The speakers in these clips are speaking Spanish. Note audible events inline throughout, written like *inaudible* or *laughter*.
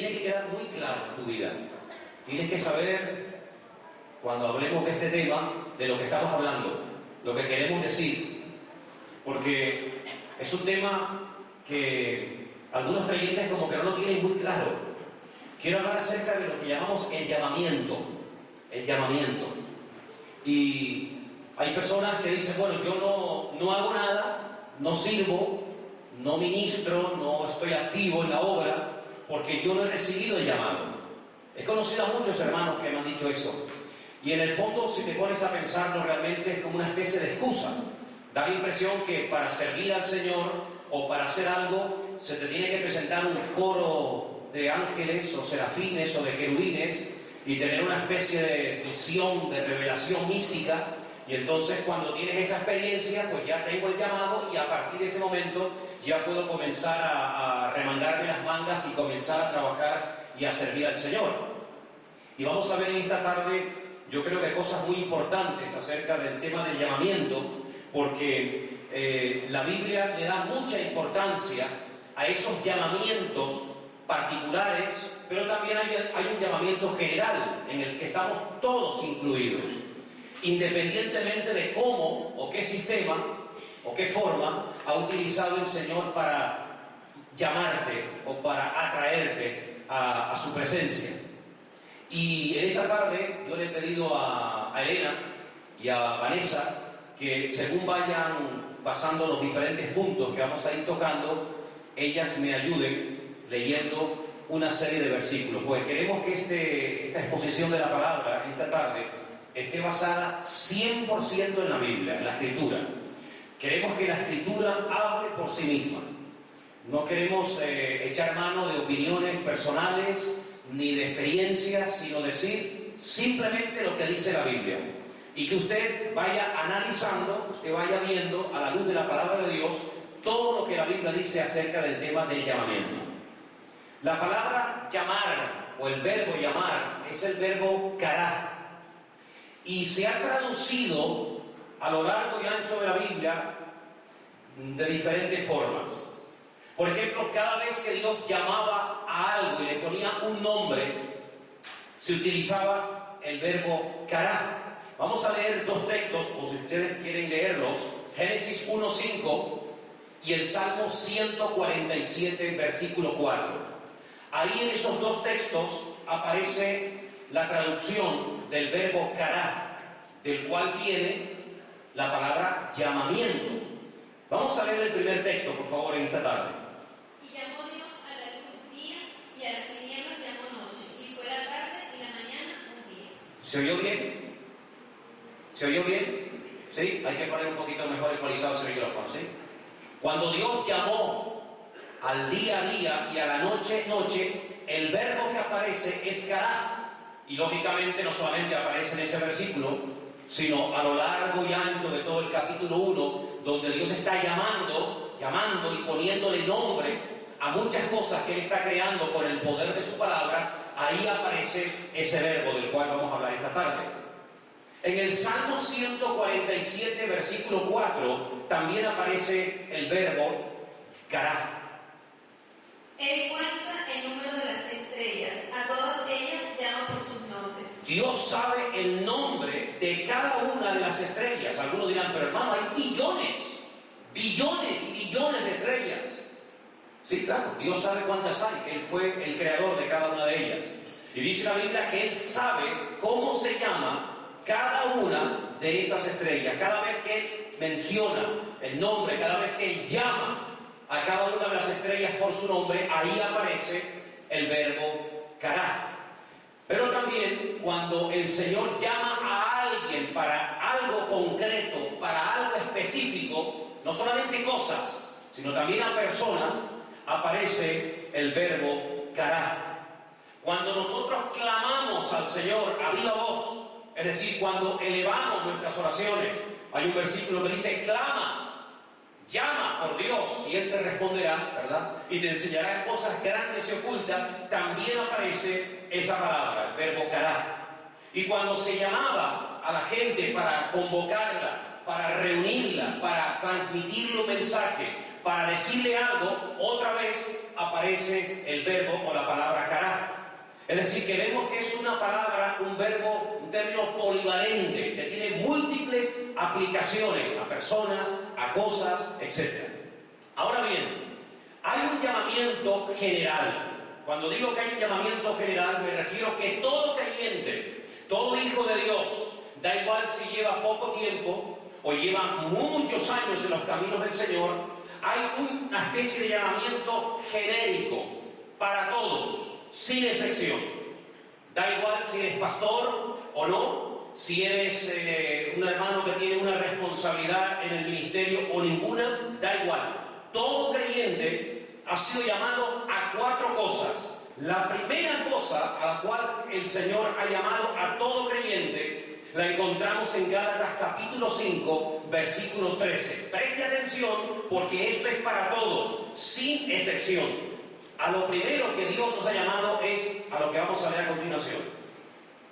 tiene que quedar muy claro en tu vida. Tienes que saber, cuando hablemos de este tema, de lo que estamos hablando, lo que queremos decir. Porque es un tema que algunos creyentes como que no lo tienen muy claro. Quiero hablar acerca de lo que llamamos el llamamiento. El llamamiento. Y hay personas que dicen, bueno, yo no, no hago nada, no sirvo, no ministro, no estoy activo en la obra, porque yo no he recibido el llamado. He conocido a muchos hermanos que me han dicho eso. Y en el fondo, si te pones a pensarlo, realmente es como una especie de excusa. Da la impresión que para servir al Señor o para hacer algo se te tiene que presentar un coro de ángeles o serafines o de querubines y tener una especie de visión, de revelación mística y entonces cuando tienes esa experiencia, pues ya tengo el llamado y a partir de ese momento ya puedo comenzar a, remangarme las mangas y comenzar a trabajar y a servir al Señor. Y vamos a ver en esta tarde, yo creo que cosas muy importantes acerca del tema del llamamiento, porque eh, la Biblia le da mucha importancia a esos llamamientos particulares, pero también hay un llamamiento general en el que estamos todos incluidos independientemente de cómo o qué sistema o qué forma ha utilizado el Señor para llamarte o para atraerte a, su presencia. Y en esta tarde yo le he pedido a, Elena y a Vanessa que según vayan pasando los diferentes puntos que vamos a ir tocando, ellas me ayuden leyendo una serie de versículos. Pues queremos que este, esta exposición de la palabra esta tarde esté basada 100% en la Biblia, en la Escritura. Queremos que la Escritura hable por sí misma. No queremos eh, echar mano de opiniones personales ni de experiencias, sino decir simplemente lo que dice la Biblia. Y que usted vaya analizando, usted vaya viendo a la luz de la palabra de Dios todo lo que la Biblia dice acerca del tema del llamamiento. La palabra llamar o el verbo llamar es el verbo cará, y se ha traducido a lo largo y ancho de la Biblia de diferentes formas. Por ejemplo, cada vez que Dios llamaba a algo y le ponía un nombre, se utilizaba el verbo cará. Vamos a leer dos textos, o si ustedes quieren leerlos, Génesis 1.5 y el Salmo 147, versículo 4. Ahí en esos dos textos aparece la traducción del verbo cará, del cual viene la palabra llamamiento. Vamos a leer el primer texto, por favor, en esta tarde. Y llamó Dios a la luz día y a las tinieblas llamó noche, y fue la tarde y la mañana un día. ¿Se oyó bien? ¿Se oyó bien? ¿Sí? Hay que poner un poquito mejor ecualizado ese micrófono, ¿sí? Cuando Dios llamó al día a día y a la noche noche, el verbo que aparece es cará, y lógicamente no solamente aparece en ese versículo, sino a lo largo y ancho de todo el capítulo 1, donde Dios está llamando, llamando y poniéndole nombre a muchas cosas que Él está creando con el poder de su palabra, ahí aparece ese verbo del cual vamos a hablar esta tarde. En el Salmo 147, versículo 4, también aparece el verbo cará. Él cuenta el número de las estrellas, a todas ellas llama por nombres. Dios sabe el nombre de cada una de las estrellas. Algunos dirán, pero hermano, hay billones, billones y billones de estrellas. Sí, claro, Dios sabe cuántas hay, que Él fue el creador de cada una de ellas. Y dice la Biblia que Él sabe cómo se llama cada una de esas estrellas. Cada vez que Él menciona el nombre, cada vez que Él llama a cada una de las estrellas por su nombre, ahí aparece el verbo cará. Pero también cuando el Señor llama a alguien para algo concreto, para algo específico, no solamente cosas, sino también a personas, aparece el verbo cará. Cuando nosotros clamamos al Señor a viva voz, es decir, cuando elevamos nuestras oraciones, hay un versículo que dice, clama Llama por Dios y Él te responderá, ¿verdad? Y te enseñará cosas grandes y ocultas. También aparece esa palabra, el verbo cará. Y cuando se llamaba a la gente para convocarla, para reunirla, para transmitirle un mensaje, para decirle algo, otra vez aparece el verbo o la palabra cará. Es decir, que vemos que es una palabra, un verbo, un término polivalente, que tiene múltiples aplicaciones a personas, a cosas, etc. Ahora bien, hay un llamamiento general. Cuando digo que hay un llamamiento general, me refiero que todo creyente, todo hijo de Dios, da igual si lleva poco tiempo o lleva muchos años en los caminos del Señor, hay una especie de llamamiento genérico para todos sin excepción. Da igual si eres pastor o no, si eres eh, un hermano que tiene una responsabilidad en el ministerio o ninguna, da igual. Todo creyente ha sido llamado a cuatro cosas. La primera cosa a la cual el Señor ha llamado a todo creyente la encontramos en Gálatas capítulo 5, versículo 13. Preste atención porque esto es para todos, sin excepción. A lo primero que Dios nos ha llamado es a lo que vamos a ver a continuación.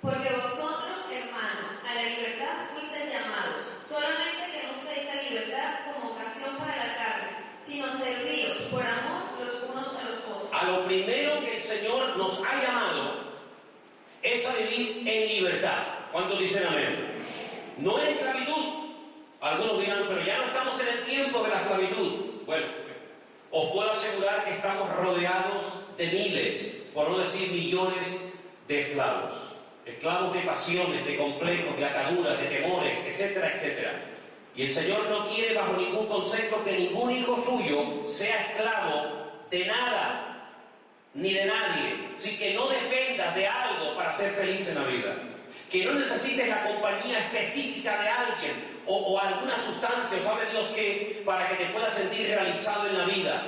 Porque vosotros, hermanos, a la libertad fuisteis llamados, solamente que no uséis la libertad como ocasión para la carne, sino serviros por amor los unos a los otros. A lo primero que el Señor nos ha llamado es a vivir en libertad. ¿Cuántos dicen amén? No en esclavitud. Algunos dirán, pero ya no estamos en el tiempo de la esclavitud. Bueno, os puedo asegurar que estamos rodeados de miles, por no decir millones, de esclavos. Esclavos de pasiones, de complejos, de ataduras, de temores, etcétera, etcétera. Y el Señor no quiere bajo ningún concepto que ningún hijo suyo sea esclavo de nada, ni de nadie. Así que no dependas de algo para ser feliz en la vida. Que no necesites la compañía específica de alguien o, alguna sustancia, o sabe Dios que, para que te puedas sentir realizado en la vida.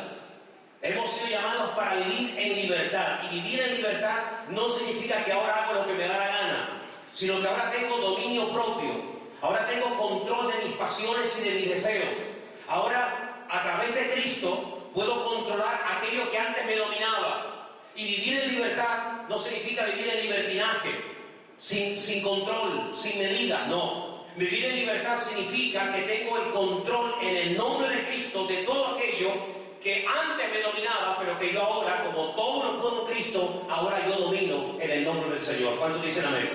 Hemos sido llamados para vivir en libertad. Y vivir en libertad no significa que ahora hago lo que me da la gana, sino que ahora tengo dominio propio. Ahora tengo control de mis pasiones y de mis deseos. Ahora, a través de Cristo, puedo controlar aquello que antes me dominaba. Y vivir en libertad no significa vivir en libertinaje, sin, sin control, sin medida, no. Vivir en libertad significa que tengo el control en el nombre de Cristo de todo aquello que antes me dominaba, pero que yo ahora, como todo lo puedo Cristo, ahora yo domino en el nombre del Señor. ¿Cuántos dicen amén?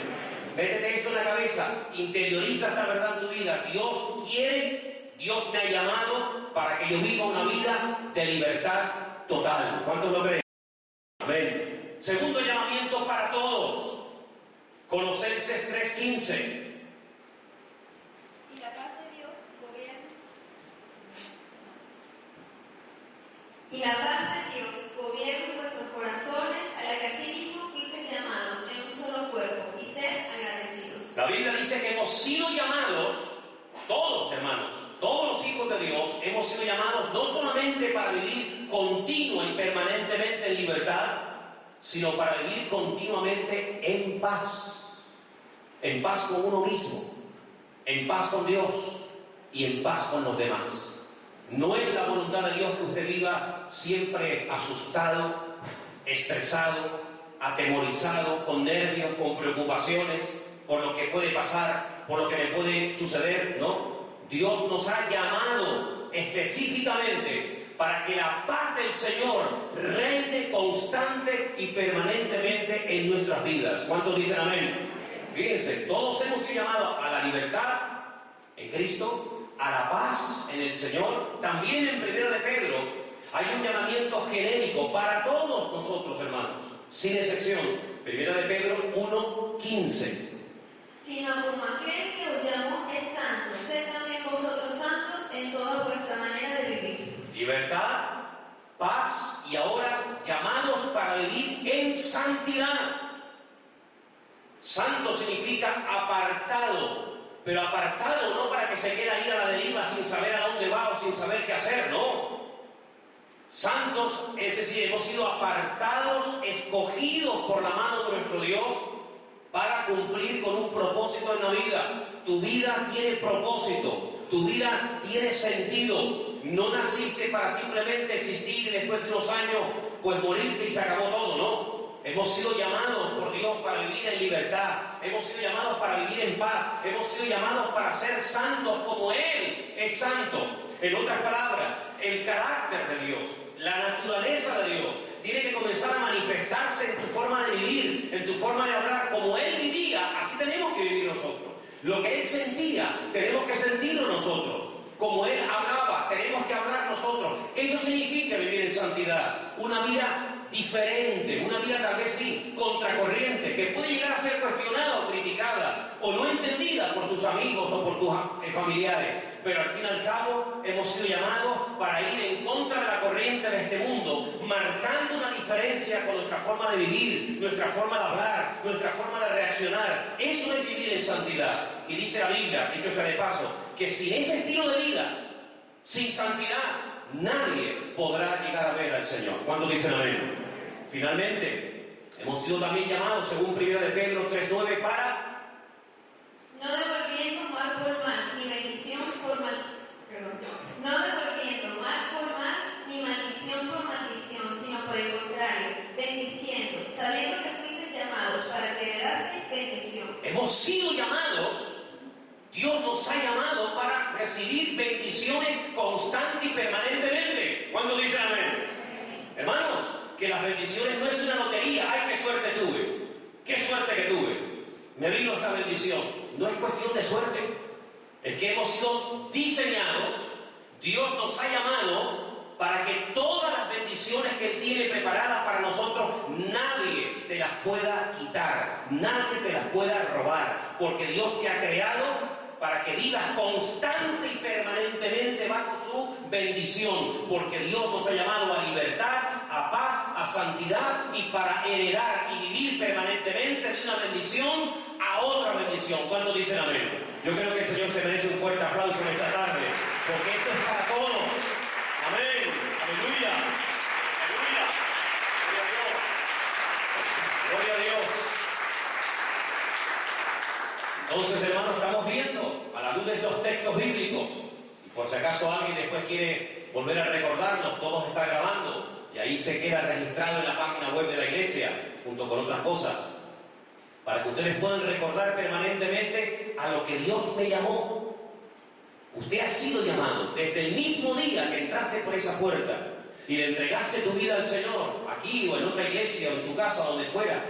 Métete esto en la cabeza, interioriza esta verdad en tu vida. Dios quiere, Dios me ha llamado para que yo viva una vida de libertad total. ¿Cuántos lo creen? Amén. Segundo llamamiento para todos. Colosenses 3:15. Y la paz de Dios gobierne vuestros corazones, a la que asimismo fuisteis llamados en un solo cuerpo, y sed agradecidos. La Biblia dice que hemos sido llamados, todos hermanos, todos los hijos de Dios, hemos sido llamados no solamente para vivir continua y permanentemente en libertad, sino para vivir continuamente en paz. En paz con uno mismo, en paz con Dios y en paz con los demás. No es la voluntad de Dios que usted viva siempre asustado, estresado, atemorizado, con nervios, con preocupaciones por lo que puede pasar, por lo que le puede suceder, ¿no? Dios nos ha llamado específicamente para que la paz del Señor reine constante y permanentemente en nuestras vidas. ¿Cuántos dicen amén? Fíjense, todos hemos sido llamados a la libertad en Cristo, a la paz en el Señor. También en Primero de Pedro hay un llamamiento genérico para todos nosotros, hermanos, sin excepción. Primera de Pedro 1.15. Sino como aquel que os llamó es santo, vosotros santos en toda vuestra manera de vivir. Libertad, paz y ahora llamados para vivir en santidad. Santo significa apartado, pero apartado no para que se quede ahí a la deriva sin saber a dónde va o sin saber qué hacer, no. Santos, es decir, hemos sido apartados, escogidos por la mano de nuestro Dios para cumplir con un propósito en la vida. Tu vida tiene propósito, tu vida tiene sentido. No naciste para simplemente existir y después de unos años pues morirte y se acabó todo, ¿no? Hemos sido llamados por Dios para vivir en libertad, hemos sido llamados para vivir en paz, hemos sido llamados para ser santos como Él es santo. En otras palabras, el carácter de Dios, la naturaleza de Dios, tiene que comenzar a manifestarse en tu forma de vivir, en tu forma de Lo que Él sentía, tenemos que sentirlo nosotros. Como Él hablaba, tenemos que hablar nosotros. Eso significa vivir en santidad. Una vida diferente, una vida tal vez sí contracorriente, que puede llegar a ser cuestionada o criticada o no entendida por tus amigos o por tus eh, familiares, pero al fin y al cabo hemos sido llamados para ir en contra de la corriente de este mundo, marcando una diferencia con nuestra forma de vivir, nuestra forma de hablar, nuestra forma de reaccionar. Eso es vivir en santidad. Y dice la Biblia, dicho sea de paso, que sin ese estilo de vida, sin santidad, nadie podrá llegar a ver al Señor. ¿Cuándo dicen amén? Finalmente, hemos sido también llamados, según 1 de Pedro 3.9, para... No devolviendo mal por mal, ni bendición por mal... Perdón. No devolviendo mal por mal, ni maldición por maldición, sino por el contrario, bendiciendo, sabiendo que fuiste llamados para que heredaseis bendición. Hemos sido llamados Dios nos ha llamado para recibir bendiciones constantes y permanentemente. ¿Cuándo dicen amén? Hermanos, que las bendiciones no es una lotería. ¡Ay, qué suerte tuve! ¡Qué suerte que tuve! Me vino esta bendición. No es cuestión de suerte. Es que hemos sido diseñados, Dios nos ha llamado para que todas las bendiciones que Él tiene preparadas para nosotros, nadie te las pueda quitar, nadie te las pueda robar, porque Dios te ha creado para que vivas constante y permanentemente bajo su bendición, porque Dios nos ha llamado a libertad, a paz, a santidad y para heredar y vivir permanentemente de una bendición a otra bendición. ¿Cuándo dicen amén? Yo creo que el Señor se merece un fuerte aplauso en esta tarde, porque esto es para todos. Amén. Aleluya. Aleluya. Gloria a Dios. Gloria a Dios. Entonces, hermanos, estamos viendo a la luz de estos textos bíblicos, y por si acaso alguien después quiere volver a recordarnos, cómo se está grabando, y ahí se queda registrado en la página web de la iglesia, junto con otras cosas, para que ustedes puedan recordar permanentemente a lo que Dios me llamó. Usted ha sido llamado desde el mismo día que entraste por esa puerta y le entregaste tu vida al Señor, aquí o en otra iglesia o en tu casa, donde fuera.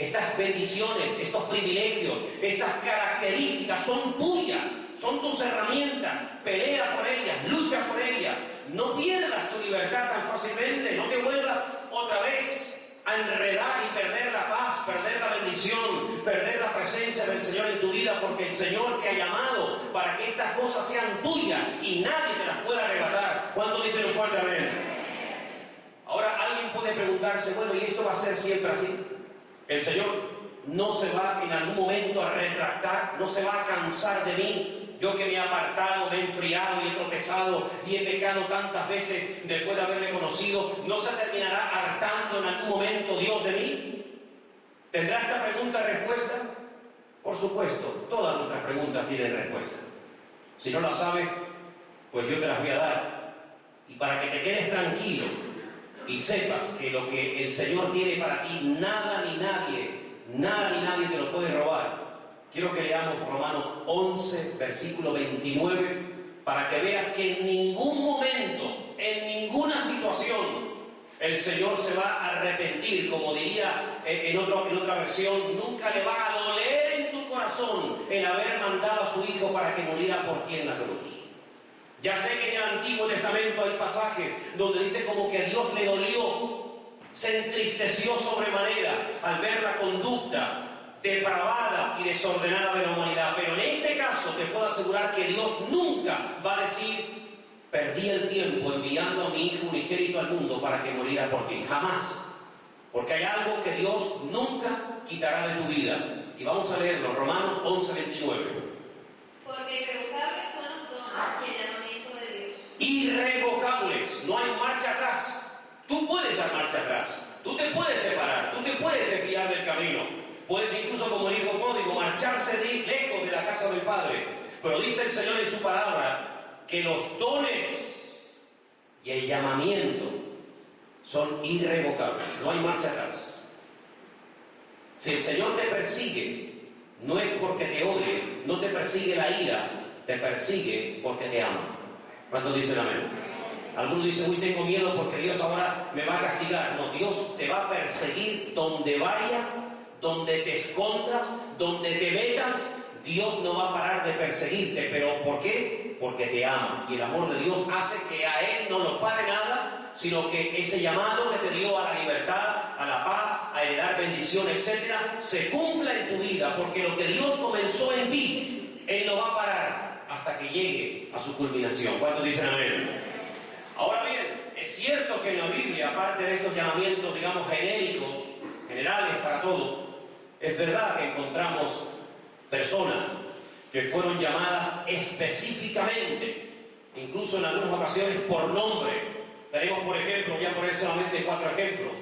Estas bendiciones, estos privilegios, estas características son tuyas, son tus herramientas. Pelea por ellas, lucha por ellas. No pierdas tu libertad tan fácilmente, no te vuelvas otra vez a enredar y perder la paz, perder la bendición, perder la presencia del Señor en tu vida, porque el Señor te ha llamado para que estas cosas sean tuyas y nadie te las pueda arrebatar. ¿Cuánto dicen un fuerte amén? Ahora alguien puede preguntarse, bueno, ¿y esto va a ser siempre así? El Señor no se va en algún momento a retractar, no se va a cansar de mí. Yo que me he apartado, me he enfriado y he tropezado y he pecado tantas veces después de haberle conocido, ¿no se terminará hartando en algún momento Dios de mí? ¿Tendrá esta pregunta respuesta? Por supuesto, todas nuestras preguntas tienen respuesta. Si no las sabes, pues yo te las voy a dar. Y para que te quedes tranquilo, y sepas que lo que el Señor tiene para ti, nada ni nadie, nada ni nadie te lo puede robar. Quiero que leamos Romanos 11, versículo 29, para que veas que en ningún momento, en ninguna situación, el Señor se va a arrepentir, como diría en, otro, en otra versión, nunca le va a doler en tu corazón el haber mandado a su Hijo para que muriera por ti en la cruz. Ya sé que en el Antiguo Testamento hay pasajes donde dice como que a Dios le dolió, se entristeció sobremanera al ver la conducta depravada y desordenada de la humanidad. Pero en este caso te puedo asegurar que Dios nunca va a decir, perdí el tiempo enviando a mi Hijo unigénito al mundo para que muriera por ti. Jamás. Porque hay algo que Dios nunca quitará de tu vida. Y vamos a leerlo, Romanos 11, 29. Porque irrevocables son los dones y el llamamiento de Dios. Irrevocables, no hay marcha atrás. Tú puedes dar marcha atrás, tú te puedes separar, tú te puedes desviar del camino. Puedes incluso, como el hijo pródigo, marcharse lejos de la casa del Padre. Pero dice el Señor en su palabra que los dones y el llamamiento son irrevocables, no hay marcha atrás. Si el Señor te persigue, no es porque te odie, no te persigue la ira, te persigue porque te ama. ¿Cuántos dicen amén? Algunos dicen, uy, tengo miedo porque Dios ahora me va a castigar. No, Dios te va a perseguir donde vayas, donde te escondas, donde te metas. Dios no va a parar de perseguirte. ¿Pero por qué? Porque te ama. Y el amor de Dios hace que a Él no lo pare nada, sino que ese llamado que te dio a la libertad, a la paz, a heredar bendición, etcétera, se cumpla en tu vida. Porque lo que Dios comenzó en ti, Él no va a parar hasta que llegue a su culminación. ¿Cuántos dicen amén? Ahora bien, es cierto que en la Biblia, aparte de estos llamamientos, digamos, genéricos, generales para todos, es verdad que encontramos personas que fueron llamadas específicamente, incluso en algunas ocasiones por nombre. Tenemos, por ejemplo, voy a poner solamente cuatro ejemplos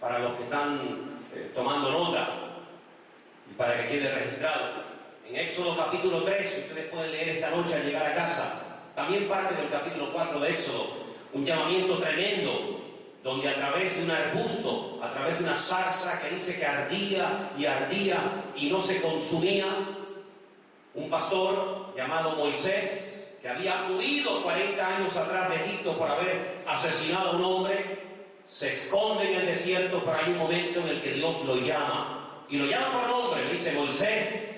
para los que están eh, tomando nota y para que quede registrado. En Éxodo capítulo 3, ustedes pueden leer esta noche al llegar a casa, también parte del capítulo 4 de Éxodo, un llamamiento tremendo, donde a través de un arbusto, a través de una zarza que dice que ardía y ardía y no se consumía, un pastor llamado Moisés, que había huido 40 años atrás de Egipto por haber asesinado a un hombre, se esconde en el desierto, pero hay un momento en el que Dios lo llama. Y lo llama por nombre, le dice Moisés,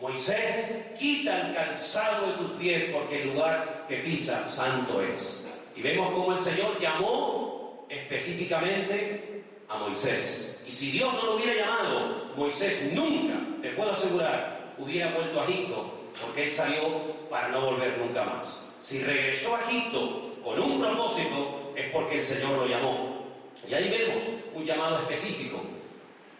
Moisés, quita el calzado de tus pies porque el lugar que pisas santo es. Y vemos cómo el Señor llamó específicamente a Moisés. Y si Dios no lo hubiera llamado, Moisés nunca, te puedo asegurar, hubiera vuelto a Egipto, porque él salió para no volver nunca más. Si regresó a Egipto con un propósito, es porque el Señor lo llamó. Y ahí vemos un llamado específico.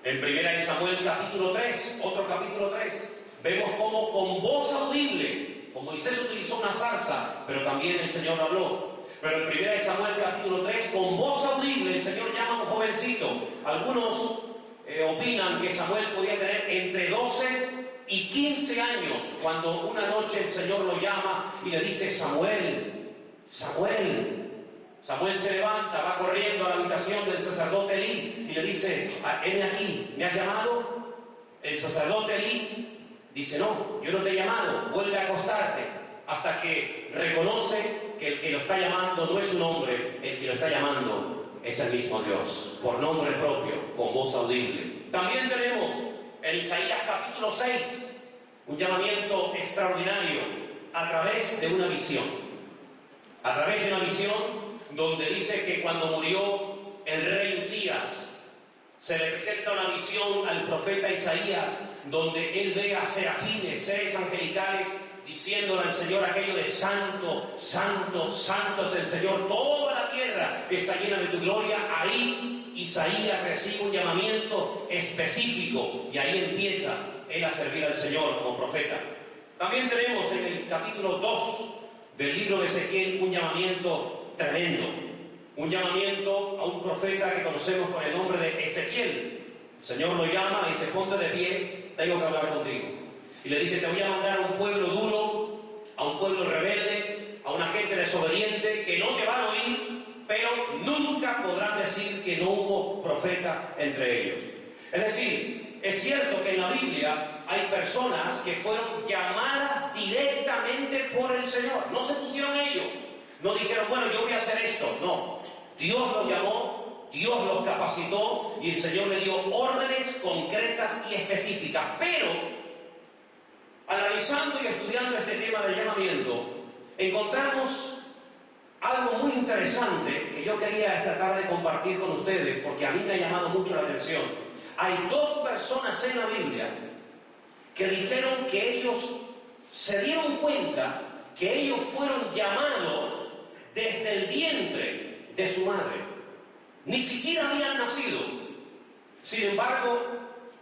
En primera de Samuel capítulo 3, otro capítulo 3, vemos cómo con voz audible, como Moisés utilizó una zarza, pero también el Señor habló, pero en 1 Samuel capítulo 3, con voz audible, el Señor llama a un jovencito. Algunos eh, opinan que Samuel podía tener entre 12 y 15 años cuando una noche el Señor lo llama y le dice, Samuel, Samuel. Samuel se levanta, va corriendo a la habitación del sacerdote Elí y le dice, ah, heme aquí, ¿me has llamado? El sacerdote Elí dice, no, yo no te he llamado, vuelve a acostarte hasta que reconoce que el que lo está llamando no es un hombre, el que lo está llamando es el mismo Dios, por nombre propio, con voz audible. También tenemos en Isaías capítulo 6 un llamamiento extraordinario a través de una visión. A través de una visión donde dice que cuando murió el rey Usías, se le presenta una visión al profeta Isaías donde él ve a serafines, seres angelicales diciéndole al Señor aquello de santo, santo, santo es el Señor, toda la tierra está llena de tu gloria, ahí Isaías recibe un llamamiento específico y ahí empieza él a servir al Señor como profeta. También tenemos en el capítulo 2 del libro de Ezequiel un llamamiento tremendo, un llamamiento a un profeta que conocemos con el nombre de Ezequiel. El Señor lo llama, y dice, ponte de pie, tengo que hablar contigo. Y le dice, te voy a mandar a un pueblo duro, a un pueblo rebelde, a una gente desobediente, que no te van a oír, pero nunca podrán decir que no hubo profeta entre ellos. Es decir, es cierto que en la Biblia hay personas que fueron llamadas directamente por el Señor, no se pusieron ellos, no dijeron, bueno, yo voy a hacer esto, no, Dios los llamó, Dios los capacitó y el Señor le dio órdenes concretas y específicas, pero analizando y estudiando este tema del llamamiento, encontramos algo muy interesante que yo quería esta tarde compartir con ustedes porque a mí me ha llamado mucho la atención. Hay dos personas en la Biblia que dijeron que ellos se dieron cuenta que ellos fueron llamados desde el vientre de su madre. Ni siquiera habían nacido. Sin embargo,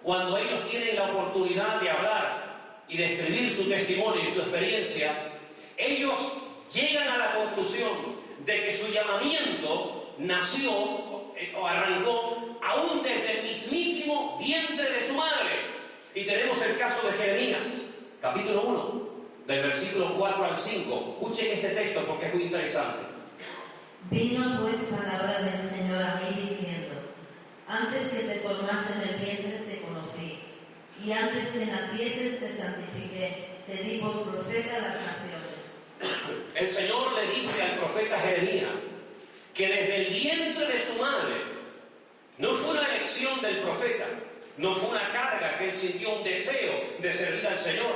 cuando ellos tienen la oportunidad de hablar y de escribir su testimonio y su experiencia, ellos llegan a la conclusión de que su llamamiento nació o arrancó aún desde el mismísimo vientre de su madre. Y tenemos el caso de Jeremías, capítulo 1, del versículo 4 al 5. Escuchen este texto porque es muy interesante. Vino pues palabra del Señor a mí diciendo, antes que te formase el vientre te conocí y antes que nacieses te santifiqué, te di por profeta a las naciones. El Señor le dice al profeta Jeremías que desde el vientre de su madre no fue una elección del profeta, no fue una carga que él sintió un deseo de servir al Señor,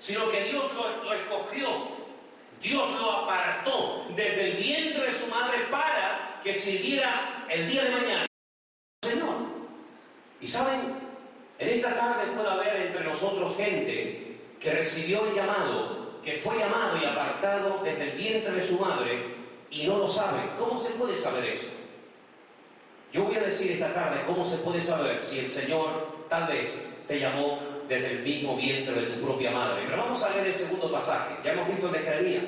sino que Dios lo, lo escogió, Dios lo apartó desde el vientre de su madre para que sirviera el día de mañana Señor. Y saben, en esta tarde puede haber entre nosotros gente que recibió el llamado, que fue llamado y apartado desde el vientre de su madre y no lo sabe. ¿Cómo se puede saber eso? Yo voy a decir esta tarde cómo se puede saber si el Señor tal vez te llamó desde el mismo vientre de tu propia madre. Pero vamos a ver el segundo pasaje. Ya hemos visto el de Jeremías.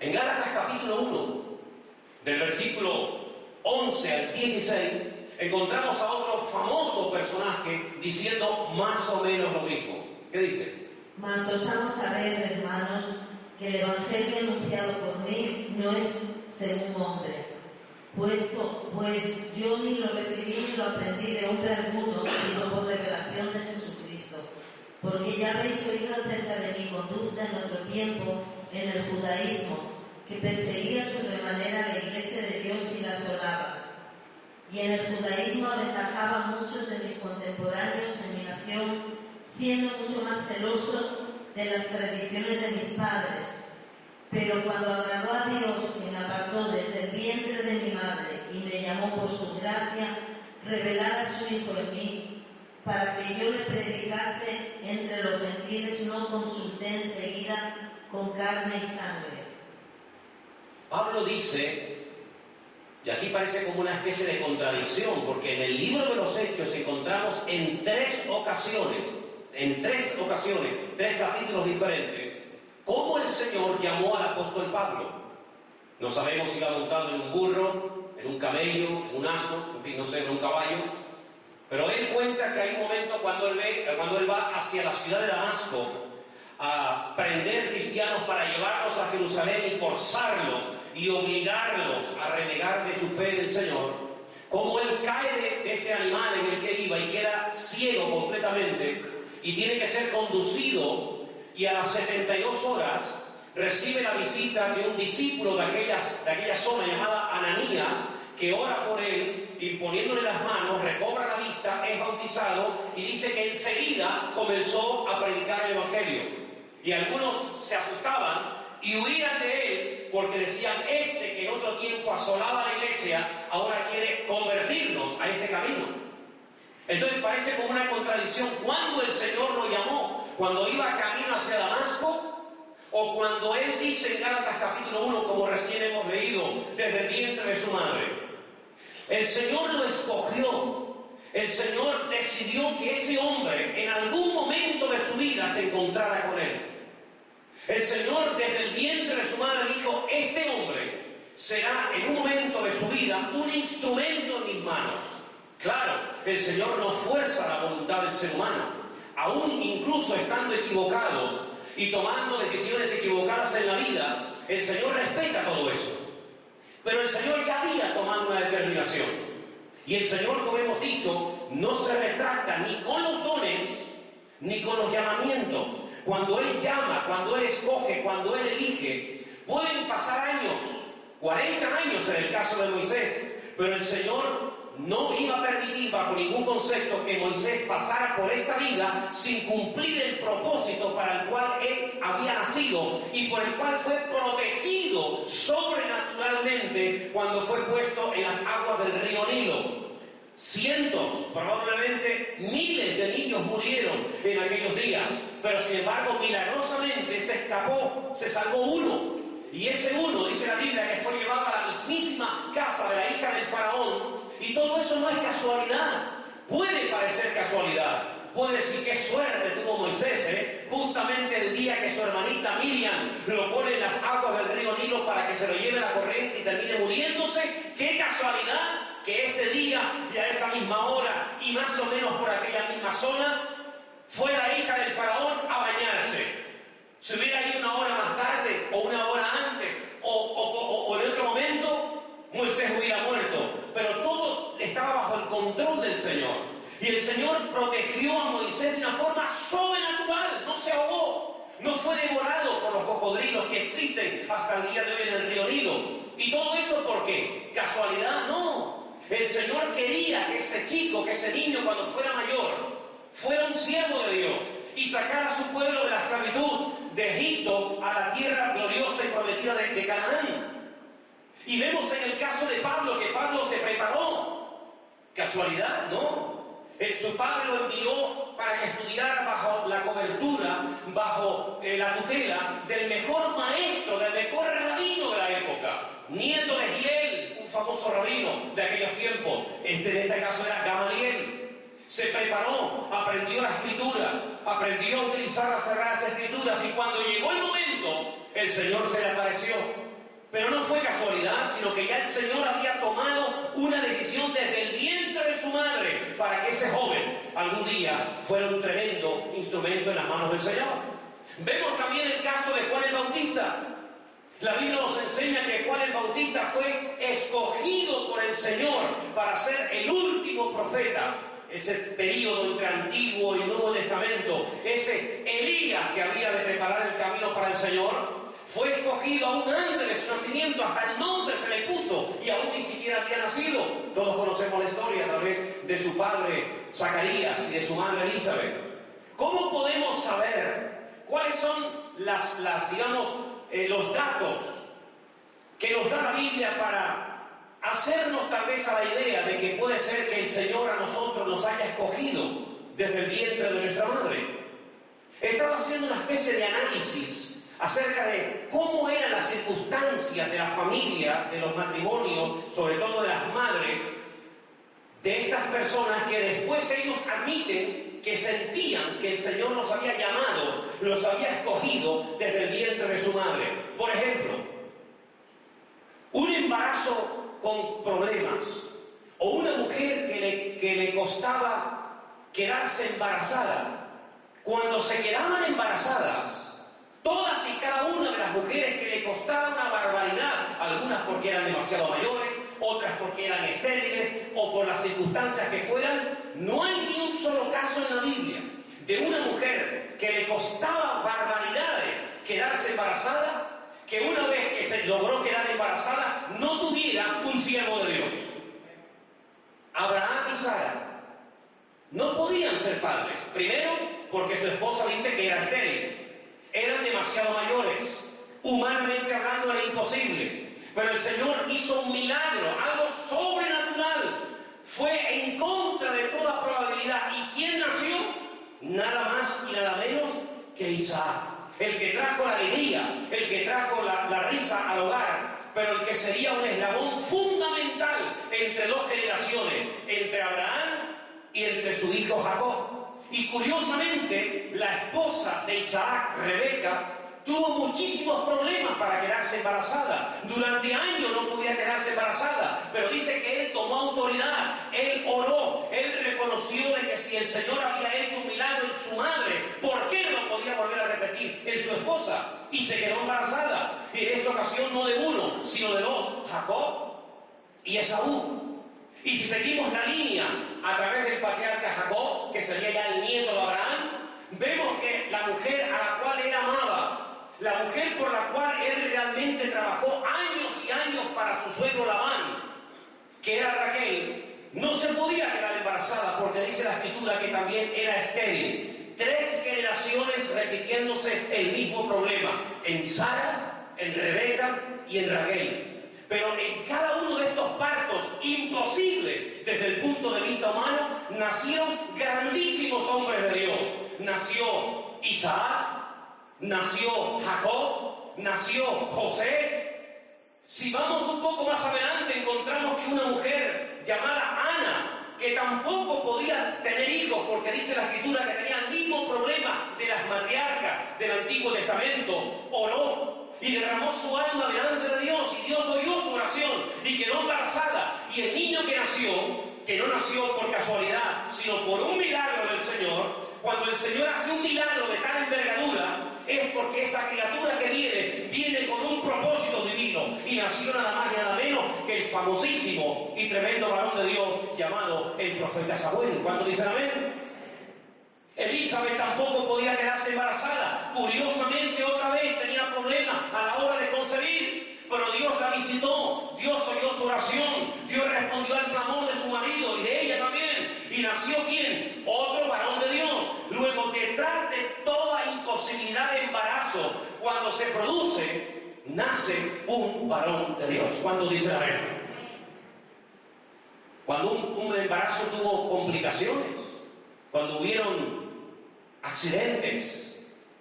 En Gálatas capítulo 1, del versículo 11 al 16, encontramos a otro famoso personaje diciendo más o menos lo mismo. ¿Qué dice? Mas os hago saber, hermanos, que el Evangelio anunciado por mí no es según hombre, puesto pues yo ni lo recibí ni lo aprendí de hombre alguno, sino por revelación de Jesucristo. Porque ya habéis oído acerca de mi conducta en otro tiempo en el judaísmo, que perseguía sobremanera la iglesia de Dios y la asolaba. Y en el judaísmo aventajaba a muchos de mis contemporáneos en mi nación, siendo mucho más celoso de las tradiciones de mis padres. Pero cuando agradó a Dios, me apartó desde el vientre de mi madre y me llamó por su gracia, revelar a su Hijo en mí, para que yo le predicase entre los gentiles, no consulté enseguida con carne y sangre. Pablo dice, y aquí parece como una especie de contradicción, porque en el libro de los Hechos encontramos en tres ocasiones, en tres ocasiones, tres capítulos diferentes, cómo el Señor llamó al apóstol Pablo. No sabemos si iba montado en un burro, en un camello, en un asno, en fin, no sé, en un caballo, pero él cuenta que hay un momento cuando él, ve, cuando él va hacia la ciudad de Damasco a prender cristianos para llevarlos a Jerusalén y forzarlos y obligarlos a renegar de su fe en el Señor, como él cae de, ese animal en el que iba y queda ciego completamente y tiene que ser conducido y a las 72 horas recibe la visita de un discípulo de, aquellas, de aquella zona llamada Ananías, que ora por él y poniéndole las manos recobra la vista, es bautizado y dice que enseguida comenzó a predicar el Evangelio. Y algunos se asustaban y huían de él porque decían, este que en otro tiempo asolaba la iglesia, ahora quiere convertirnos a ese camino. Entonces parece como una contradicción. ¿Cuándo el Señor lo llamó? ¿Cuando iba camino hacia Damasco? ¿O cuando Él dice en Gálatas capítulo 1, como recién hemos leído, desde el vientre de su madre? El Señor lo escogió. El Señor decidió que ese hombre en algún momento de su vida se encontrara con Él. El Señor desde el vientre de su madre dijo, este hombre será en un momento de su vida un instrumento en mis manos. Claro, el Señor no fuerza la voluntad del ser humano, aún incluso estando equivocados y tomando decisiones equivocadas en la vida, el Señor respeta todo eso. Pero el Señor ya había tomado una determinación. Y el Señor, como hemos dicho, no se retracta ni con los dones, ni con los llamamientos. Cuando Él llama, cuando Él escoge, cuando Él elige, pueden pasar años, 40 años en el caso de Moisés, pero el Señor no iba a permitir bajo ningún concepto que Moisés pasara por esta vida sin cumplir el propósito para el cual él había nacido y por el cual fue protegido sobrenaturalmente cuando fue puesto en las aguas del río Nilo. Cientos, probablemente miles de niños murieron en aquellos días, pero sin embargo milagrosamente se escapó, se salvó uno. Y ese uno, dice la Biblia, que fue llevado a la mismísima casa de la hija del faraón, y todo eso no es casualidad. Puede parecer casualidad. Puede decir qué suerte tuvo Moisés, ¿eh? justamente el día que su hermanita Miriam lo pone en las aguas del río Nilo para que se lo lleve la corriente y termine muriéndose. Qué casualidad que ese día y a esa misma hora y más o menos por aquella misma zona fue la hija del faraón a bañarse. Si hubiera ido una hora más tarde o una hora antes o, en otro momento, Moisés hubiera muerto. Pero todo estaba bajo el control del Señor. Y el Señor protegió a Moisés de una forma sobrenatural, no se ahogó, no fue devorado por los cocodrilos que existen hasta el día de hoy en el río Nilo. ¿Y todo eso por qué? ¿Casualidad? No. El Señor quería que ese chico, que ese niño cuando fuera mayor, fuera un siervo de Dios y sacara a su pueblo de la esclavitud de Egipto a la tierra gloriosa y prometida de, de Canaán. Y vemos en el caso de Pablo que Pablo se preparó. ¿Casualidad? No. Eh, su padre lo envió para que estudiara bajo la cobertura, bajo eh, la tutela del mejor maestro, del mejor rabino de la época, nieto de Giel, un famoso rabino de aquellos tiempos. Este en este caso era Gamaliel. Se preparó, aprendió la escritura, aprendió a utilizar las sagradas escrituras y cuando llegó el momento, el Señor se le apareció. Pero no fue casualidad, sino que ya el Señor había tomado una decisión desde el vientre de su madre para que ese joven algún día fuera un tremendo instrumento en las manos del Señor. Vemos también el caso de Juan el Bautista. La Biblia nos enseña que Juan el Bautista fue escogido por el Señor para ser el último profeta ese periodo entre Antiguo y Nuevo Testamento, ese Elías que había de preparar el camino para el Señor, fue escogido aún antes de su nacimiento, hasta el nombre se le puso y aún ni siquiera había nacido. Todos conocemos la historia a través de su padre Zacarías y de su madre Elizabeth. ¿Cómo podemos saber cuáles son las, digamos, eh, los datos que nos da la Biblia para hacernos tal vez a la idea de que puede ser que el Señor a nosotros nos haya escogido desde el vientre de nuestra madre. Estaba haciendo una especie de análisis acerca de cómo eran las circunstancias de la familia, de los matrimonios, sobre todo de las madres, de estas personas que después ellos admiten que sentían que el Señor los había llamado, los había escogido desde el vientre de su madre. Por ejemplo, un embarazo con problemas, o una mujer que le, que le costaba quedarse embarazada, cuando se quedaban embarazadas, todas y cada una de las mujeres que le costaba una barbaridad, algunas porque eran demasiado mayores, otras porque eran estériles o por las circunstancias que fueran, no hay ni un solo caso en la Biblia de una mujer que le costaba barbaridades quedarse embarazada que una vez que se logró quedar embarazada no tuviera un siervo de Dios. Abraham y Sara no podían ser padres. Primero, porque su esposa dice que era estéril. Eran demasiado mayores. Humanamente hablando era imposible. Pero el Señor hizo un milagro, algo sobrenatural. Fue en contra de toda probabilidad. ¿Y quién nació? Nada más y nada menos que Isaac el que trajo la alegría, el que trajo la, risa al hogar, pero el que sería un eslabón fundamental entre dos generaciones, entre Abraham y entre su hijo Jacob. Y curiosamente, la esposa de Isaac, Rebeca, tuvo muchísimos problemas para quedarse embarazada. Durante años no podía quedarse embarazada, pero dice que él tomó autoridad, él oró, él reconoció de que si el Señor había hecho un milagro en su madre, ¿por qué no podía volver a repetir en su esposa? Y se quedó embarazada. Y en esta ocasión no de uno, sino de dos, Jacob y Esaú. Y si seguimos la línea a través del patriarca Jacob, que sería ya el nieto de Abraham, vemos que la mujer a la cual él amaba, la mujer por la cual él realmente trabajó años y años para su suegro Labán, que era Raquel, no se podía quedar embarazada porque dice la escritura que también era estéril. Tres generaciones repitiéndose el mismo problema, en Sara, en Rebeca y en Raquel. Pero en cada uno de estos partos imposibles desde el punto de vista humano, nacieron grandísimos hombres de Dios. Nació Isaac, nació Jacob, nació José. Si vamos un poco más adelante encontramos que una mujer llamada Ana, que tampoco podía tener hijos porque dice la escritura que tenía el mismo problema de las matriarcas del Antiguo Testamento, oró y derramó su alma delante de Dios y Dios oyó su oración y quedó embarazada y el niño que nació que no nació por casualidad, sino por un milagro del Señor, cuando el Señor hace un milagro de tal envergadura, es porque esa criatura que viene, viene con un propósito divino y nació nada más y nada menos que el famosísimo y tremendo varón de Dios llamado el profeta Samuel. ¿Cuánto dicen amén? Elizabeth tampoco podía quedarse embarazada. Curiosamente, otra vez tenía problemas a la hora de concebir. Pero Dios la visitó, Dios oyó su oración, Dios respondió al clamor de su marido y de ella también. ¿Y nació quién? Otro varón de Dios. Luego, detrás de toda imposibilidad de embarazo, cuando se produce, nace un varón de Dios. ¿Cuándo dice la amén? Cuando un, un embarazo tuvo complicaciones, cuando hubieron accidentes,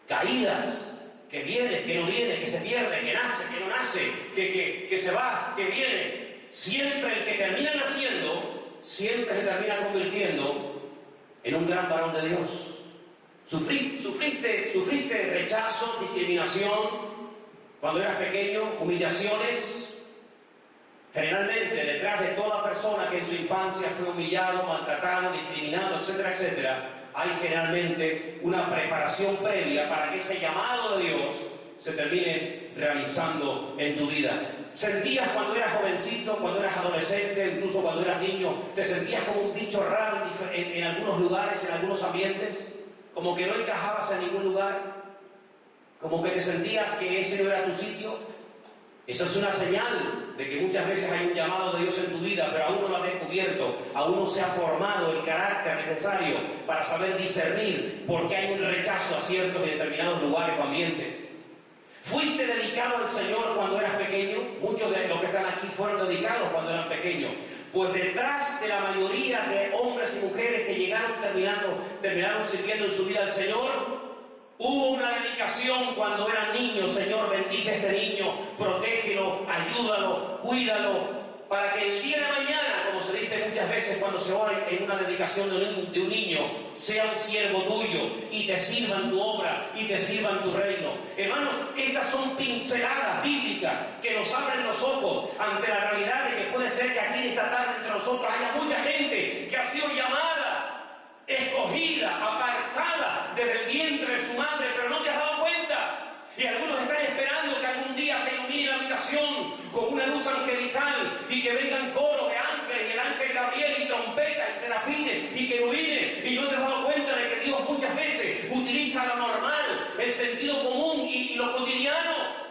caídas, que viene, que no viene, que se pierde, que nace, que no nace, que, que, se va, que viene. Siempre el que termina naciendo, siempre se termina convirtiendo en un gran varón de Dios. Sufriste, sufriste, sufriste rechazo, discriminación cuando eras pequeño, humillaciones. Generalmente detrás de toda persona que en su infancia fue humillado, maltratado, discriminado, etcétera, etcétera, hay generalmente una preparación previa para que ese llamado de Dios se termine realizando en tu vida. ¿Sentías cuando eras jovencito, cuando eras adolescente, incluso cuando eras niño, te sentías como un bicho raro en, algunos lugares, en algunos ambientes? Como que no encajabas en ningún lugar, como que te sentías que ese no era tu sitio. Eso es una señal de que muchas veces hay un llamado de Dios en tu vida, pero aún no lo has descubierto, aún no se ha formado el carácter necesario para saber discernir por qué hay un rechazo a ciertos y determinados lugares o ambientes. ¿Fuiste dedicado al Señor cuando eras pequeño? Muchos de los que están aquí fueron dedicados cuando eran pequeños. Pues detrás de la mayoría de hombres y mujeres que llegaron terminando, terminaron sirviendo en su vida al Señor, Hubo una dedicación cuando eran niños, Señor, bendice a este niño, protégelo, ayúdalo, cuídalo, para que el día de mañana, como se dice muchas veces cuando se ora en una dedicación de un, de un, niño, sea un siervo tuyo y te sirva en tu obra y te sirva en tu reino. Hermanos, estas son pinceladas bíblicas que nos abren los ojos ante la realidad de que puede ser que aquí esta tarde entre nosotros haya mucha gente que ha sido llamada escogida, apartada desde el vientre de su madre, pero no te has dado cuenta. Y algunos están esperando que algún día se ilumine la habitación con una luz angelical y que vengan coros de ángeles y el ángel Gabriel y trompetas y serafines y querubines. Y no te has dado cuenta de que Dios muchas veces utiliza lo normal, el sentido común y, y lo cotidiano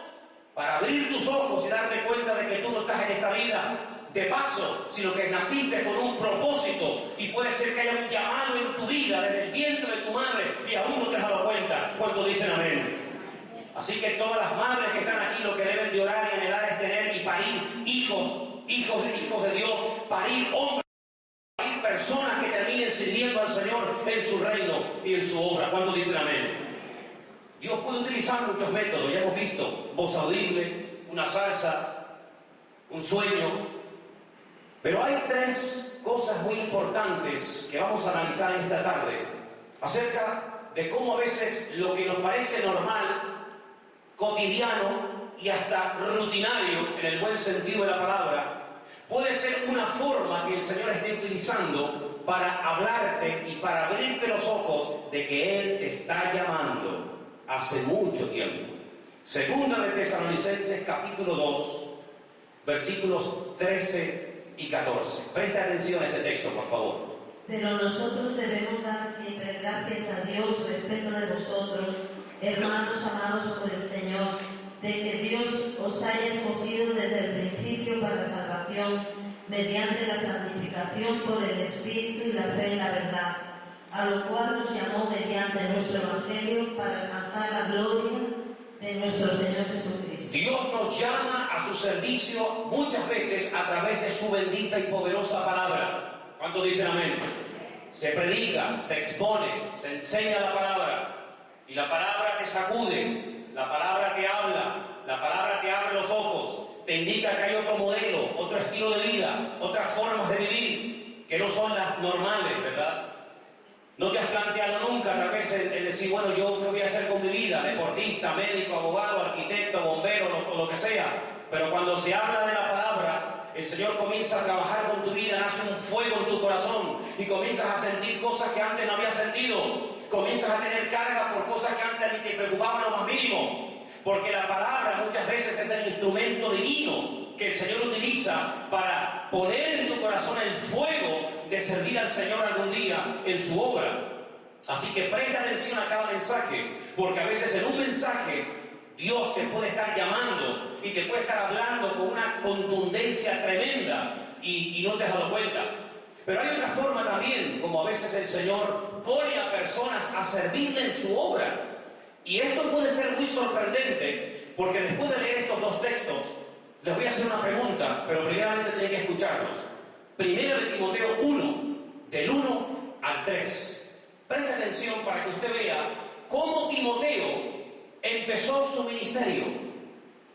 para abrir tus ojos y darte cuenta de que tú no estás en esta vida de paso, sino que naciste con un propósito y puede ser que haya un llamado en tu vida desde el vientre de tu madre y aún no te has dado cuenta cuando dicen amén. Así que todas las madres que están aquí lo que deben de orar y anhelar es tener y parir hijos, hijos de hijos de Dios, parir hombres, parir personas que terminen sirviendo al Señor en su reino y en su obra. ¿Cuánto dicen amén? Dios puede utilizar muchos métodos, ya hemos visto, voz audible, una salsa, un sueño, pero hay tres cosas muy importantes que vamos a analizar esta tarde acerca de cómo a veces lo que nos parece normal, cotidiano y hasta rutinario, en el buen sentido de la palabra, puede ser una forma que el Señor esté utilizando para hablarte y para abrirte los ojos de que Él te está llamando hace mucho tiempo. Segunda de Tesalonicenses capítulo 2, versículos 13 y 14. Presta atención a ese texto, por favor. Pero nosotros debemos dar siempre gracias a Dios respecto de vosotros, hermanos amados por el Señor, de que Dios os haya escogido desde el principio para salvación, mediante la santificación por el Espíritu y la fe en la verdad, a lo cual nos llamó mediante nuestro Evangelio para alcanzar la gloria de nuestro Señor Jesucristo. Dios nos llama a su servicio muchas veces a través de su bendita y poderosa palabra. ¿Cuánto dicen amén? Se predica, se expone, se enseña la palabra. Y la palabra te sacude, la palabra te habla, la palabra te abre los ojos, te indica que hay otro modelo, otro estilo de vida, otras formas de vivir, que no son las normales, ¿verdad? No te has planteado nunca tal vez el, decir, bueno, yo qué voy a hacer con mi vida, deportista, médico, abogado, arquitecto, bombero, lo, lo que sea. Pero cuando se habla de la palabra, el Señor comienza a trabajar con tu vida, nace un fuego en tu corazón y comienzas a sentir cosas que antes no habías sentido. Comienzas a tener carga por cosas que antes ni te preocupaban lo más mínimo. Porque la palabra muchas veces es el instrumento divino que el Señor utiliza para poner en tu corazón el fuego de servir al Señor algún día en su obra. Así que presta atención a cada mensaje, porque a veces en un mensaje Dios te puede estar llamando y te puede estar hablando con una contundencia tremenda y, no te has dado cuenta. Pero hay otra forma también, como a veces el Señor pone a personas a servirle en su obra. Y esto puede ser muy sorprendente, porque después de leer estos dos textos, les voy a hacer una pregunta, pero primeramente tienen que escucharlos. Primero de Timoteo 1, del 1 al 3. Preste atención para que usted vea cómo Timoteo empezó su ministerio.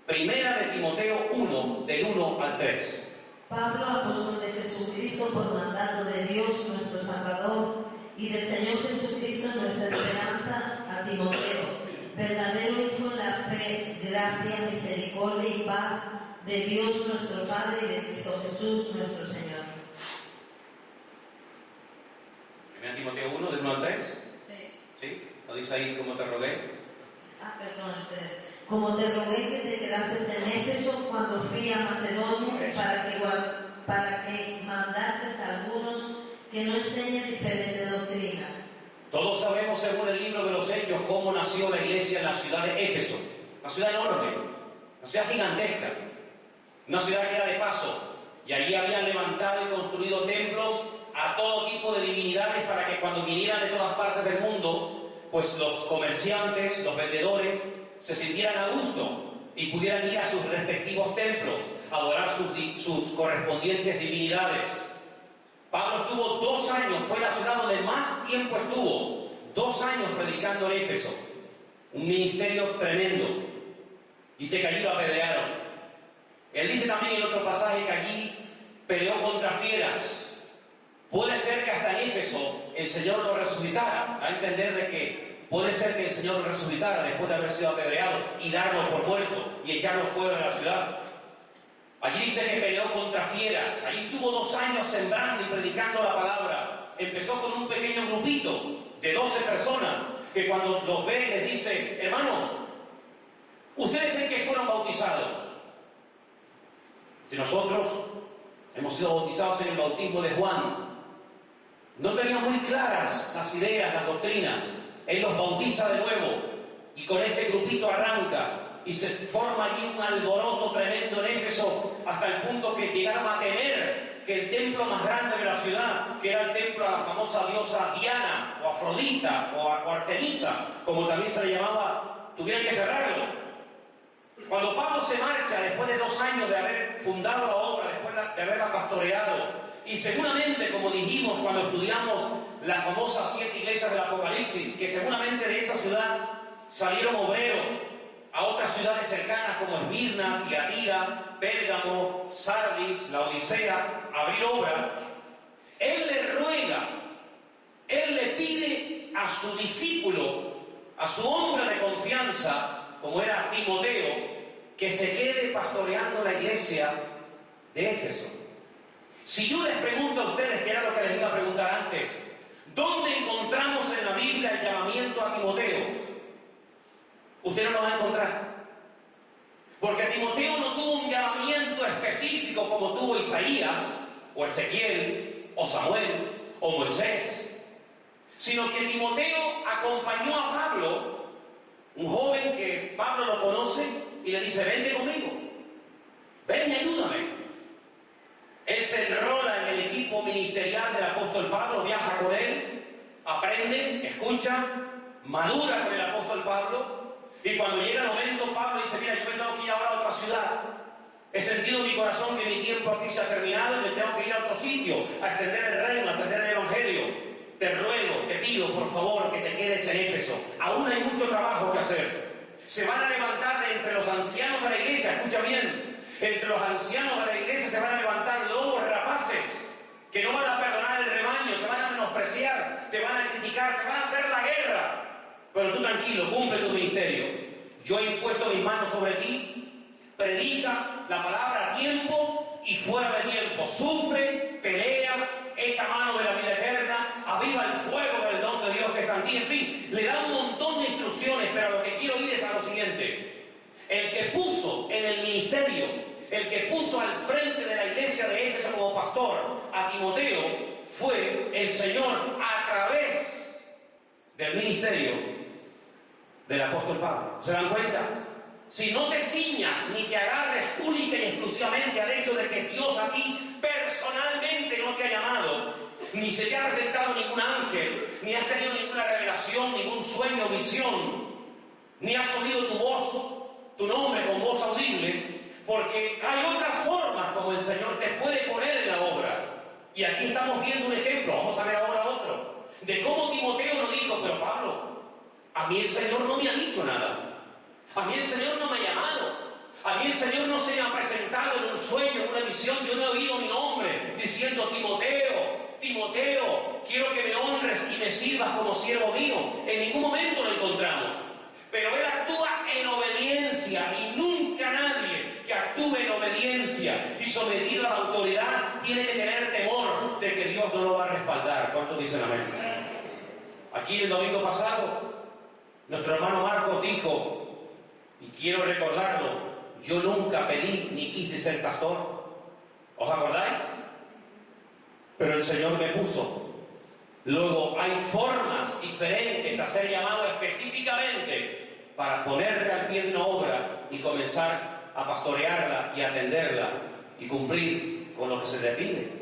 Primera de Timoteo 1, del 1 al 3. Pablo, apóstol de Jesucristo, por mandato de Dios nuestro Salvador y del Señor Jesucristo nuestra esperanza, a Timoteo, verdadero hijo en la fe, gracia, misericordia y paz de Dios nuestro Padre y de Cristo Jesús nuestro Señor. Primera Timoteo 1, del 1 al 3. Sí. ¿Sí? ¿Lo dice ahí como te rogué? Ah, perdón, el 3. Como te rogué que te quedases en Éfeso cuando fui a Macedonia para que, para que mandases a algunos que no enseñen diferente doctrina. Todos sabemos, según el libro de los Hechos, cómo nació la iglesia en la ciudad de Éfeso. Una ciudad enorme, una ciudad gigantesca, una ciudad que era de paso. Y allí habían levantado y construido templos a todo tipo de divinidades para que cuando vinieran de todas partes del mundo, pues los comerciantes, los vendedores, se sintieran a gusto y pudieran ir a sus respectivos templos, a adorar sus, sus correspondientes divinidades. Pablo estuvo dos años, fue la ciudad donde más tiempo estuvo, dos años predicando en Éfeso. Un ministerio tremendo. Dice que allí lo apedrearon. Él dice también en otro pasaje que allí peleó contra fieras. Puede ser que hasta en Éfeso el Señor lo resucitara. A entender de que puede ser que el Señor lo resucitara después de haber sido apedreado y darlo por muerto y echarlo fuera de la ciudad. Allí dice que peleó contra fieras. Allí estuvo dos años sembrando y predicando la palabra. Empezó con un pequeño grupito de 12 personas que cuando los ve les dice, hermanos, ¿ustedes en qué fueron bautizados? Si nosotros hemos sido bautizados en el bautismo de Juan, no tenían muy claras las ideas, las doctrinas. Él los bautiza de nuevo y con este grupito arranca y se forma allí un alboroto tremendo en Éfeso hasta el punto que llegaron a temer que el templo más grande de la ciudad, que era el templo a la famosa diosa Diana o Afrodita o, o Artemisa, como también se le llamaba, tuvieran que cerrarlo. Cuando Pablo se marcha después de dos años de haber fundado la obra, después de haberla pastoreado, y seguramente, como dijimos cuando estudiamos las famosas siete iglesias del Apocalipsis, que seguramente de esa ciudad salieron obreros a otras ciudades cercanas como Esmirna, Tiatira, Pérgamo, Sardis, la Odisea, a abrir obra, él le ruega, él le pide a su discípulo, a su hombre de confianza, como era Timoteo, que se quede pastoreando la iglesia de Éfeso. Si yo les pregunto a ustedes, que era lo que les iba a preguntar antes, ¿dónde encontramos en la Biblia el llamamiento a Timoteo? Usted no lo va a encontrar. Porque Timoteo no tuvo un llamamiento específico como tuvo Isaías, o Ezequiel, o Samuel, o Moisés, sino que Timoteo acompañó a Pablo, un joven que Pablo lo conoce, y le dice, vente conmigo, ven y ayúdame. Él se enrola en el equipo ministerial del apóstol Pablo, viaja con él, aprende, escucha, madura con el apóstol Pablo, y cuando llega el momento, Pablo dice, mira, yo me tengo que ir ahora a otra ciudad. He sentido en mi corazón que mi tiempo aquí se ha terminado y me tengo que ir a otro sitio, a extender el reino, a extender el evangelio. Te ruego, te pido, por favor, que te quedes en Éfeso. Aún hay mucho trabajo que hacer. Se van a levantar de entre los ancianos de la iglesia, escucha bien, entre los ancianos de la iglesia se van a levantar lobos rapaces que no van a perdonar el rebaño, te van a menospreciar, te van a criticar, te van a hacer la guerra. Pero tú tranquilo, cumple tu ministerio. Yo he impuesto mis manos sobre ti, predica la palabra a tiempo y fuera de tiempo. Sufre, pelea, echa mano de la vida eterna, aviva el fuego del don de Dios que está en ti. En fin, le da un montón de instrucciones, pero lo que quiero ir es a lo siguiente. El que puso en el ministerio el que puso al frente de la iglesia de Éfeso como pastor a Timoteo fue el Señor a través del ministerio del apóstol Pablo. ¿Se dan cuenta? Si no te ciñas ni te agarres única y exclusivamente al hecho de que Dios a ti personalmente no te ha llamado, ni se te ha presentado ningún ángel, ni has tenido ninguna revelación, ningún sueño visión, ni has oído tu voz, tu nombre con voz audible, porque hay otras formas como el Señor te puede poner en la obra. Y aquí estamos viendo un ejemplo, vamos a ver ahora otro, de cómo Timoteo lo dijo, pero Pablo, a mí el Señor no me ha dicho nada, a mí el Señor no me ha llamado, a mí el Señor no se me ha presentado en un sueño, en una visión, yo no he oído mi nombre diciendo Timoteo, Timoteo, quiero que me honres y me sirvas como siervo mío. En ningún momento lo encontramos. Pero Él actúa y nunca nadie que actúe en obediencia y sometido a la autoridad tiene que tener temor de que Dios no lo va a respaldar. ¿Cuántos dicen amén? Aquí el domingo pasado, nuestro hermano Marcos dijo, y quiero recordarlo, yo nunca pedí ni quise ser pastor. ¿Os acordáis? Pero el Señor me puso. Luego hay formas diferentes a ser llamado específicamente para ponerte al pie de una obra y comenzar a pastorearla y atenderla y cumplir con lo que se le pide.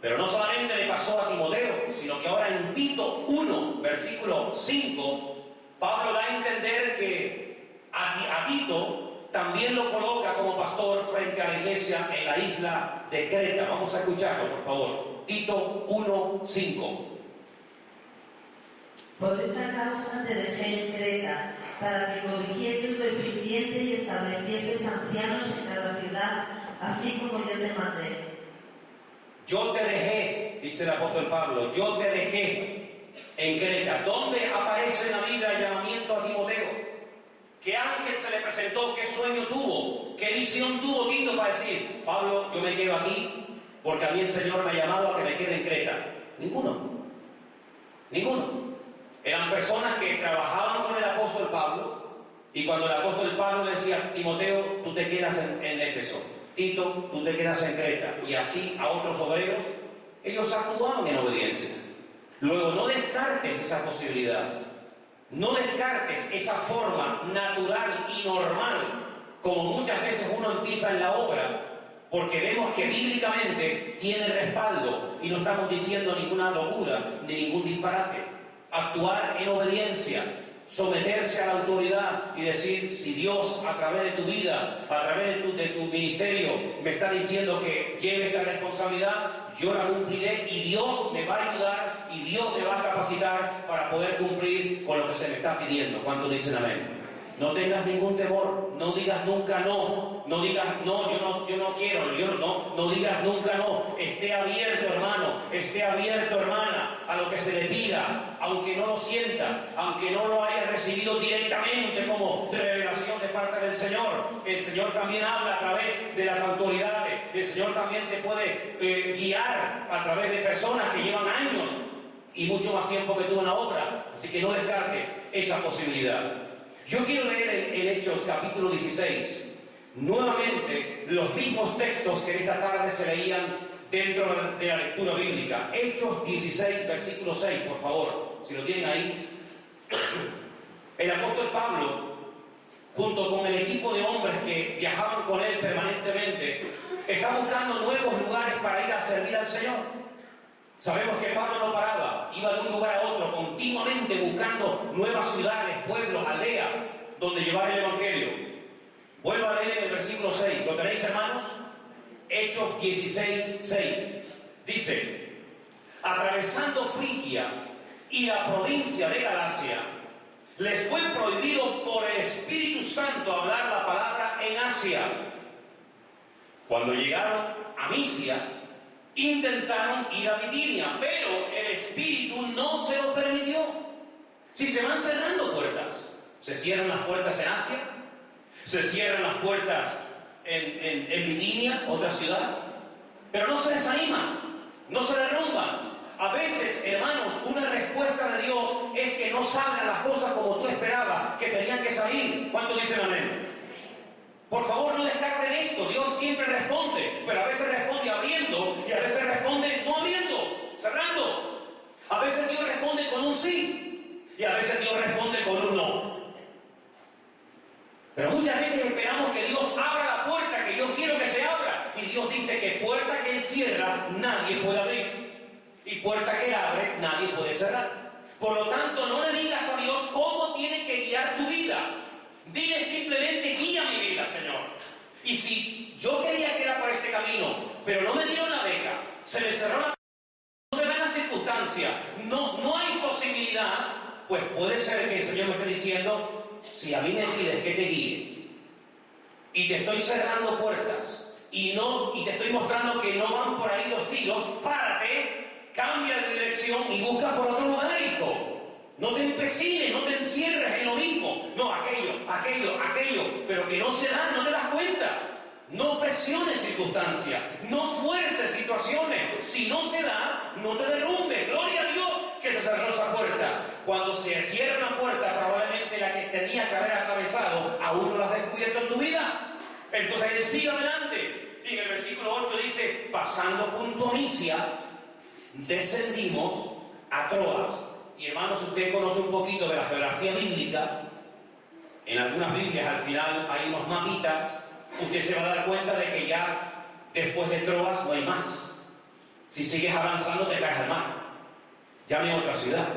Pero no solamente le pasó a Timoteo, sino que ahora en Tito 1, versículo 5, Pablo da a entender que a, a Tito también lo coloca como pastor frente a la iglesia en la isla de Creta. Vamos a escucharlo, por favor. Tito 1, 5. Por esta causa te dejé en Creta, para que corrigieses lo deficiente y establecieses ancianos en cada ciudad, así como yo te mandé. Yo te dejé, dice el apóstol Pablo, yo te dejé en Creta. ¿Dónde aparece en la Biblia el llamamiento a Timoteo? ¿Qué ángel se le presentó? ¿Qué sueño tuvo? ¿Qué visión tuvo Tito para decir, Pablo, yo me quedo aquí porque a mí el Señor me ha llamado a que me quede en Creta? Ninguno. Ninguno. Eran personas que trabajaban con el apóstol Pablo y cuando el apóstol Pablo decía, Timoteo, tú te quedas en, en Éfeso, Tito, tú te quedas en Creta, y así a otros obreros, ellos actuaban en obediencia. Luego, no descartes esa posibilidad, no descartes esa forma natural y normal, como muchas veces uno empieza en la obra, porque vemos que bíblicamente tiene respaldo y no estamos diciendo ninguna locura ni ningún disparate actuar en obediencia, someterse a la autoridad y decir, si Dios a través de tu vida, a través de tu, de tu, ministerio, me está diciendo que lleve esta responsabilidad, yo la cumpliré y Dios me va a ayudar y Dios me va a capacitar para poder cumplir con lo que se me está pidiendo. ¿Cuántos dicen amén? No tengas ningún temor, no digas nunca no, no digas no, yo no, yo no quiero, yo no, no digas nunca no. Esté abierto, hermano, esté abierto, hermana, a lo que se le pida, aunque no lo sienta, aunque no lo haya recibido directamente como revelación de parte del Señor. El Señor también habla a través de las autoridades, el Señor también te puede eh, guiar a través de personas que llevan años y mucho más tiempo que tú en la obra. Así que no descartes esa posibilidad. Yo quiero leer en, Hechos capítulo 16 nuevamente los mismos textos que esta tarde se leían dentro de la lectura bíblica. Hechos 16, versículo 6, por favor, si lo tienen ahí. El apóstol Pablo, junto con el equipo de hombres que viajaban con él permanentemente, está buscando nuevos lugares para ir a servir al Señor. Sabemos que Pablo no paraba, iba de un lugar a otro, continuamente buscando nuevas ciudades, pueblos, aldeas, donde llevar el Evangelio. Vuelvo a leer el versículo 6. ¿Lo tenéis, hermanos? Hechos 16, 6. Dice, atravesando Frigia y la provincia de Galacia, les fue prohibido por el Espíritu Santo hablar la palabra en Asia. Cuando llegaron a Misia, intentaron ir a Bitinia, pero el Espíritu no se lo permitió. Si se van cerrando puertas, se cierran las puertas en Asia, se cierran las puertas en, en, otra ciudad, pero no se desaniman, no se derrumban. A veces, hermanos, una respuesta de Dios es que no salgan las cosas como tú esperabas, que tenían que salir. ¿Cuánto dicen amén? Por favor, no descarten esto. esto. Dios siempre responde, pero a veces responde abriendo y a veces responde no abriendo, cerrando. A veces Dios responde con un sí y a veces Dios responde con un no. Pero muchas veces esperamos que Dios abra la puerta que yo quiero que se abra. Y Dios dice que puerta que Él cierra, nadie puede abrir. Y puerta que abre, nadie puede cerrar. Por lo tanto, no le digas a Dios cómo tiene que guiar tu vida. Dile simplemente, guía mi vida, Señor. Y si yo quería que era por este camino, pero no me dieron la beca, se me cerró la... No se da la circunstancia, no, no hay posibilidad, pues puede ser que el Señor me esté diciendo, si a mí me pides que te guíe y te estoy cerrando puertas y no y te estoy mostrando que no van por ahí los tiros, párate, cambia de dirección y busca por otro lugar, hijo. No te empecines, no te encierres en lo mismo. No, aquello, aquello, aquello, pero que no se da, no te das cuenta. No presiones circunstancias, no fuerces situaciones. Si no se da, no te derrumbes. Gloria a Dios que se cerró esa puerta. Cuando se cierra una puerta, probablemente la que tenías que haber atravesado, aún no la has descubierto en tu vida. Entonces él sigue adelante. Y en el versículo 8 dice, pasando junto a Misia, descendimos a Troas y hermanos, usted conoce un poquito de la geografía bíblica, en algunas Biblias al final hay unos mapitas, usted se va a dar cuenta de que ya después de Troas no hay más. Si sigues avanzando te caes al mar. Ya no otra ciudad.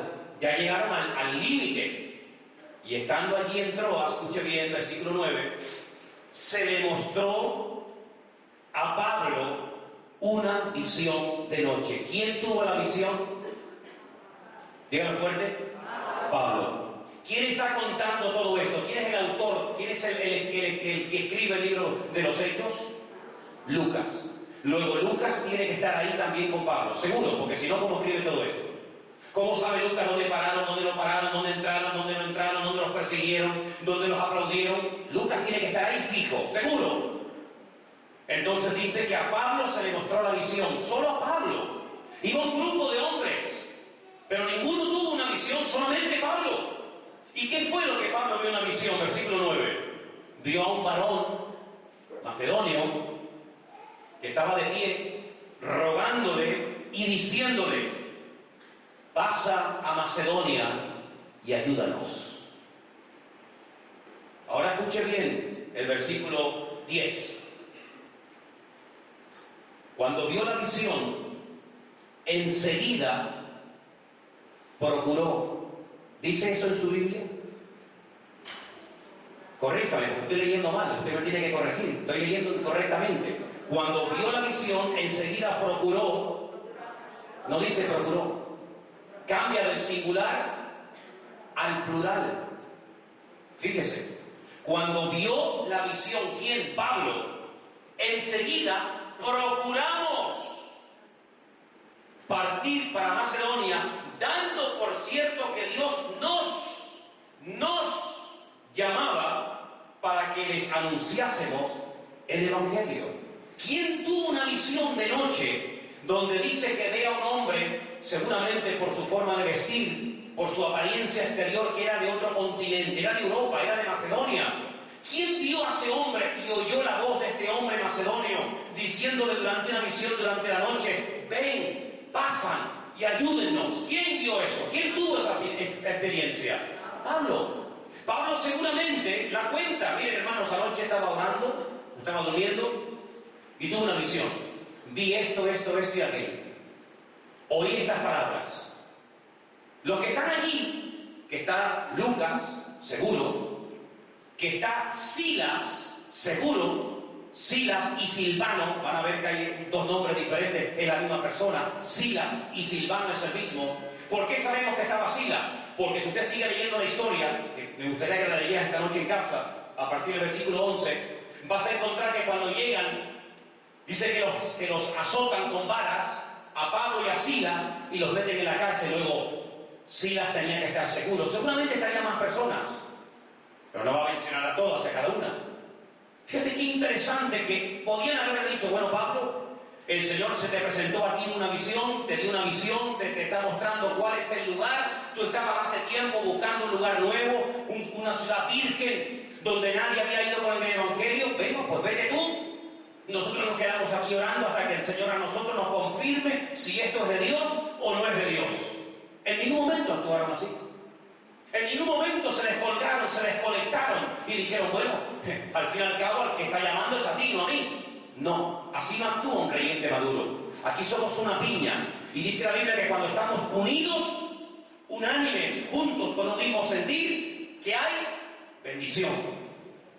Ya llegaron al límite. Y estando allí en Troas, escuche bien, versículo 9, se le mostró a Pablo una visión de noche. ¿Quién tuvo la visión? Dígalo fuerte. Pablo. ¿Quién está contando todo esto? ¿Quién es el autor? ¿Quién es el, que escribe el libro de los hechos? Lucas. Luego Lucas tiene que estar ahí también con Pablo, seguro, porque si no, ¿cómo escribe todo esto? ¿Cómo sabe Lucas dónde pararon, dónde no pararon, dónde entraron, dónde no entraron, dónde los persiguieron, dónde los aplaudieron? Lucas tiene que estar ahí fijo, seguro. Entonces dice que a Pablo se le mostró la visión, solo a Pablo. Iba un grupo de hombres pero ninguno tuvo una visión, solamente Pablo. ¿Y qué fue lo que Pablo vio en la visión? Versículo 9. Vio a un varón macedonio que estaba de pie, rogándole y diciéndole, pasa a Macedonia y ayúdanos. Ahora escuche bien el versículo 10. Cuando vio la visión, enseguida procuró. ¿Dice eso en su Biblia? Corríjame, porque estoy leyendo mal, usted me tiene que corregir, estoy leyendo incorrectamente. Cuando vio la visión, enseguida procuró, no dice procuró, cambia del singular al plural. Fíjese, cuando vio la visión, ¿quién? Pablo, enseguida procuramos partir para Macedonia dando por cierto que Dios nos, nos llamaba para que les anunciásemos el Evangelio. ¿Quién tuvo una visión de noche donde dice que ve a un hombre, seguramente por su forma de vestir, por su apariencia exterior, que era de otro continente, era de Europa, era de Macedonia? ¿Quién vio a ese hombre y oyó la voz de este hombre macedonio diciéndole durante una visión durante la noche, ven, pasan, y ayúdennos. ¿Quién vio eso? ¿Quién tuvo esa experiencia? Pablo. Pablo seguramente la cuenta. Miren, hermanos, anoche estaba orando, estaba durmiendo y tuve una visión. Vi esto, esto, esto y aquello. Oí estas palabras. Los que están allí, que está Lucas, seguro, que está Silas, seguro, Silas y Silvano, van a ver que hay dos nombres diferentes en la misma persona, Silas y Silvano es el mismo. ¿Por qué sabemos que estaba Silas? Porque si usted sigue leyendo la historia, que me gustaría que la leyera esta noche en casa, a partir del versículo 11, vas a encontrar que cuando llegan, dice que los, que los azotan con varas a Pablo y a Silas y los meten en la cárcel. Luego, Silas tenía que estar seguro. Seguramente estarían más personas, pero no va a mencionar a todas, a cada una. Fíjate qué interesante que podían haber dicho, bueno Pablo, el Señor se te presentó aquí en una visión, te dio una visión, te, está mostrando cuál es el lugar, tú estabas hace tiempo buscando un lugar nuevo, una ciudad virgen, donde nadie había ido con el Evangelio, venga, pues vete tú, nosotros nos quedamos aquí orando hasta que el Señor a nosotros nos confirme si esto es de Dios o no es de Dios. En ningún momento actuaron así. En ningún momento se descolgaron, se desconectaron y dijeron, bueno, *laughs* al fin y al cabo al que está llamando es a ti, no a mí. No, así no actúa un creyente maduro. Aquí somos una piña. Y dice la Biblia que cuando estamos unidos, unánimes, juntos, con un mismo sentir, que hay bendición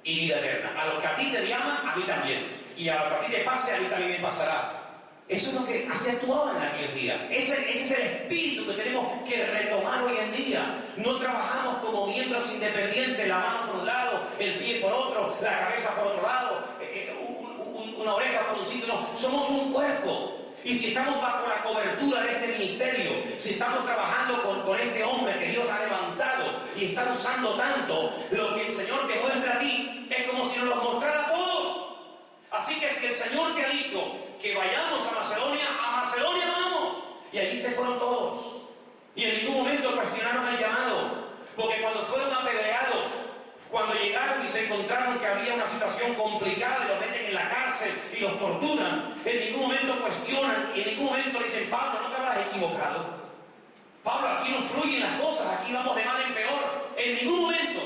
y vida eterna. A lo que a ti te llama, a mí también. Y a lo que a ti te pase, a mí también pasará. Eso es lo que se actuado en aquellos días. Ese, ese, es el espíritu que tenemos que retomar hoy en día. No trabajamos como miembros independientes, la mano por un lado, el pie por otro, la cabeza por otro lado, eh, eh, una oreja por un sitio. No, somos un cuerpo. Y si estamos bajo la cobertura de este ministerio, si estamos trabajando con, este hombre que Dios ha levantado y está usando tanto, lo que el Señor te muestra a ti es como si nos lo mostrara a todos. Así que si el Señor te ha dicho que vayamos a Macedonia, a Macedonia vamos. Y allí se fueron todos. Y en ningún momento cuestionaron el llamado. Porque cuando fueron apedreados, cuando llegaron y se encontraron que había una situación complicada y los meten en la cárcel y los torturan, en ningún momento cuestionan y en ningún momento dicen, Pablo, no te habrás equivocado. Pablo, aquí no fluyen las cosas, aquí vamos de mal en peor. En ningún momento.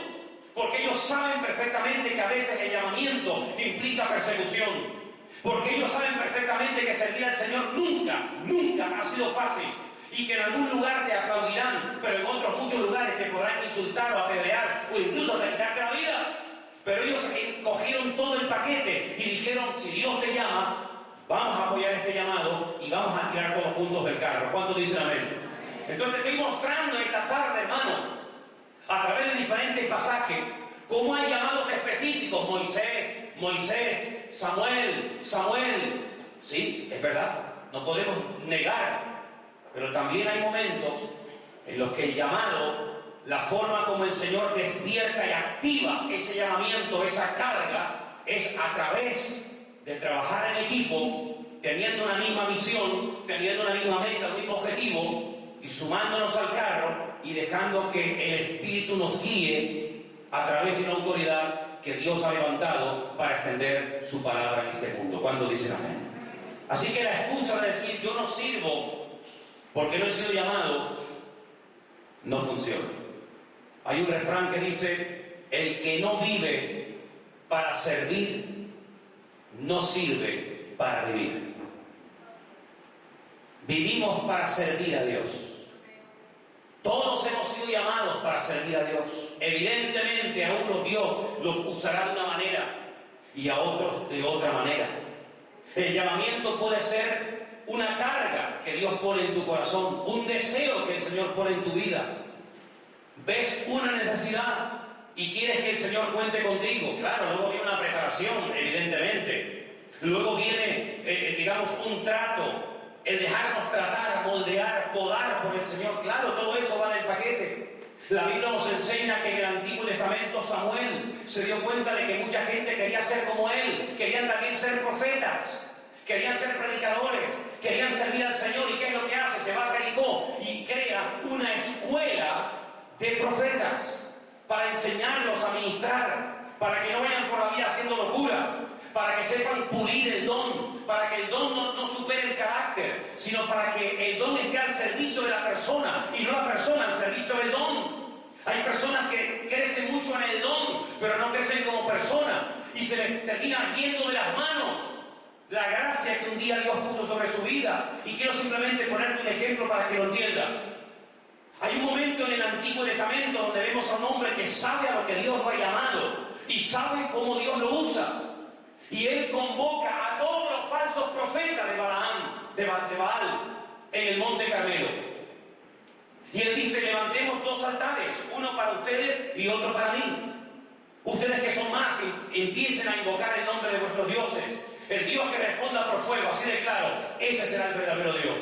Porque ellos saben perfectamente que a veces el llamamiento implica persecución. Porque ellos saben perfectamente que servir al Señor nunca, nunca ha sido fácil. Y que en algún lugar te aplaudirán, pero en otros muchos lugares te podrán insultar o apedrear o incluso quitarte la vida. Pero ellos cogieron todo el paquete y dijeron, si Dios te llama, vamos a apoyar este llamado y vamos a tirar todos juntos del carro. ¿Cuántos dicen amén? Entonces estoy mostrando esta tarde, hermano, a través de diferentes pasajes, cómo hay llamados específicos. Moisés, Moisés, Samuel, Samuel. Sí, es verdad, no podemos negar, pero también hay momentos en los que el llamado, la forma como el Señor despierta y activa ese llamamiento, esa carga, es a través de trabajar en equipo, teniendo una misma visión, teniendo una misma meta, un mismo objetivo, y sumándonos al carro y dejando que el Espíritu nos guíe a través de una autoridad que Dios ha levantado para extender su palabra en este mundo. cuando dicen amén? Así que la excusa de decir yo no sirvo porque no he sido llamado no funciona. Hay un refrán que dice, el que no vive para servir, no sirve para vivir. Vivimos para servir a Dios. Todos hemos sido llamados para servir a Dios. Evidentemente a unos Dios los usará de una manera y a otros de otra manera. El llamamiento puede ser una carga que Dios pone en tu corazón, un deseo que el Señor pone en tu vida. Ves una necesidad y quieres que el Señor cuente contigo. Claro, luego viene una preparación, evidentemente. Luego viene, eh, digamos, un trato, el dejarnos tratar, moldear, podar por el Señor. Claro, todo eso va en el paquete. La Biblia nos enseña que en el Antiguo Testamento Samuel se dio cuenta de que mucha gente quería ser como él, querían también ser profetas, querían ser predicadores, querían servir al Señor. ¿Y qué es lo que hace? Se va a Jericó y crea una escuela de profetas para enseñarlos a ministrar, para que no vayan por la vida haciendo locuras, para que sepan pulir el don, para que el don no, supere el carácter, sino para que el don esté al servicio de la persona y no la persona al servicio del don. Hay personas que crecen mucho en el don, pero no crecen como persona y se les termina yendo de las manos la gracia que un día Dios puso sobre su vida. Y quiero simplemente ponerte un ejemplo para que lo entiendas. Hay un momento en el Antiguo Testamento donde vemos a un hombre que sabe a lo que Dios lo ha llamado y sabe cómo Dios lo usa. Y él convoca a todos los falsos profetas de Balaam, de, Baal, en el monte Carmelo. Y él dice, levantemos dos altares, uno para ustedes y otro para mí. Ustedes que son más, empiecen a invocar el nombre de vuestros dioses. El Dios que responda por fuego, así de claro, ese será el verdadero Dios.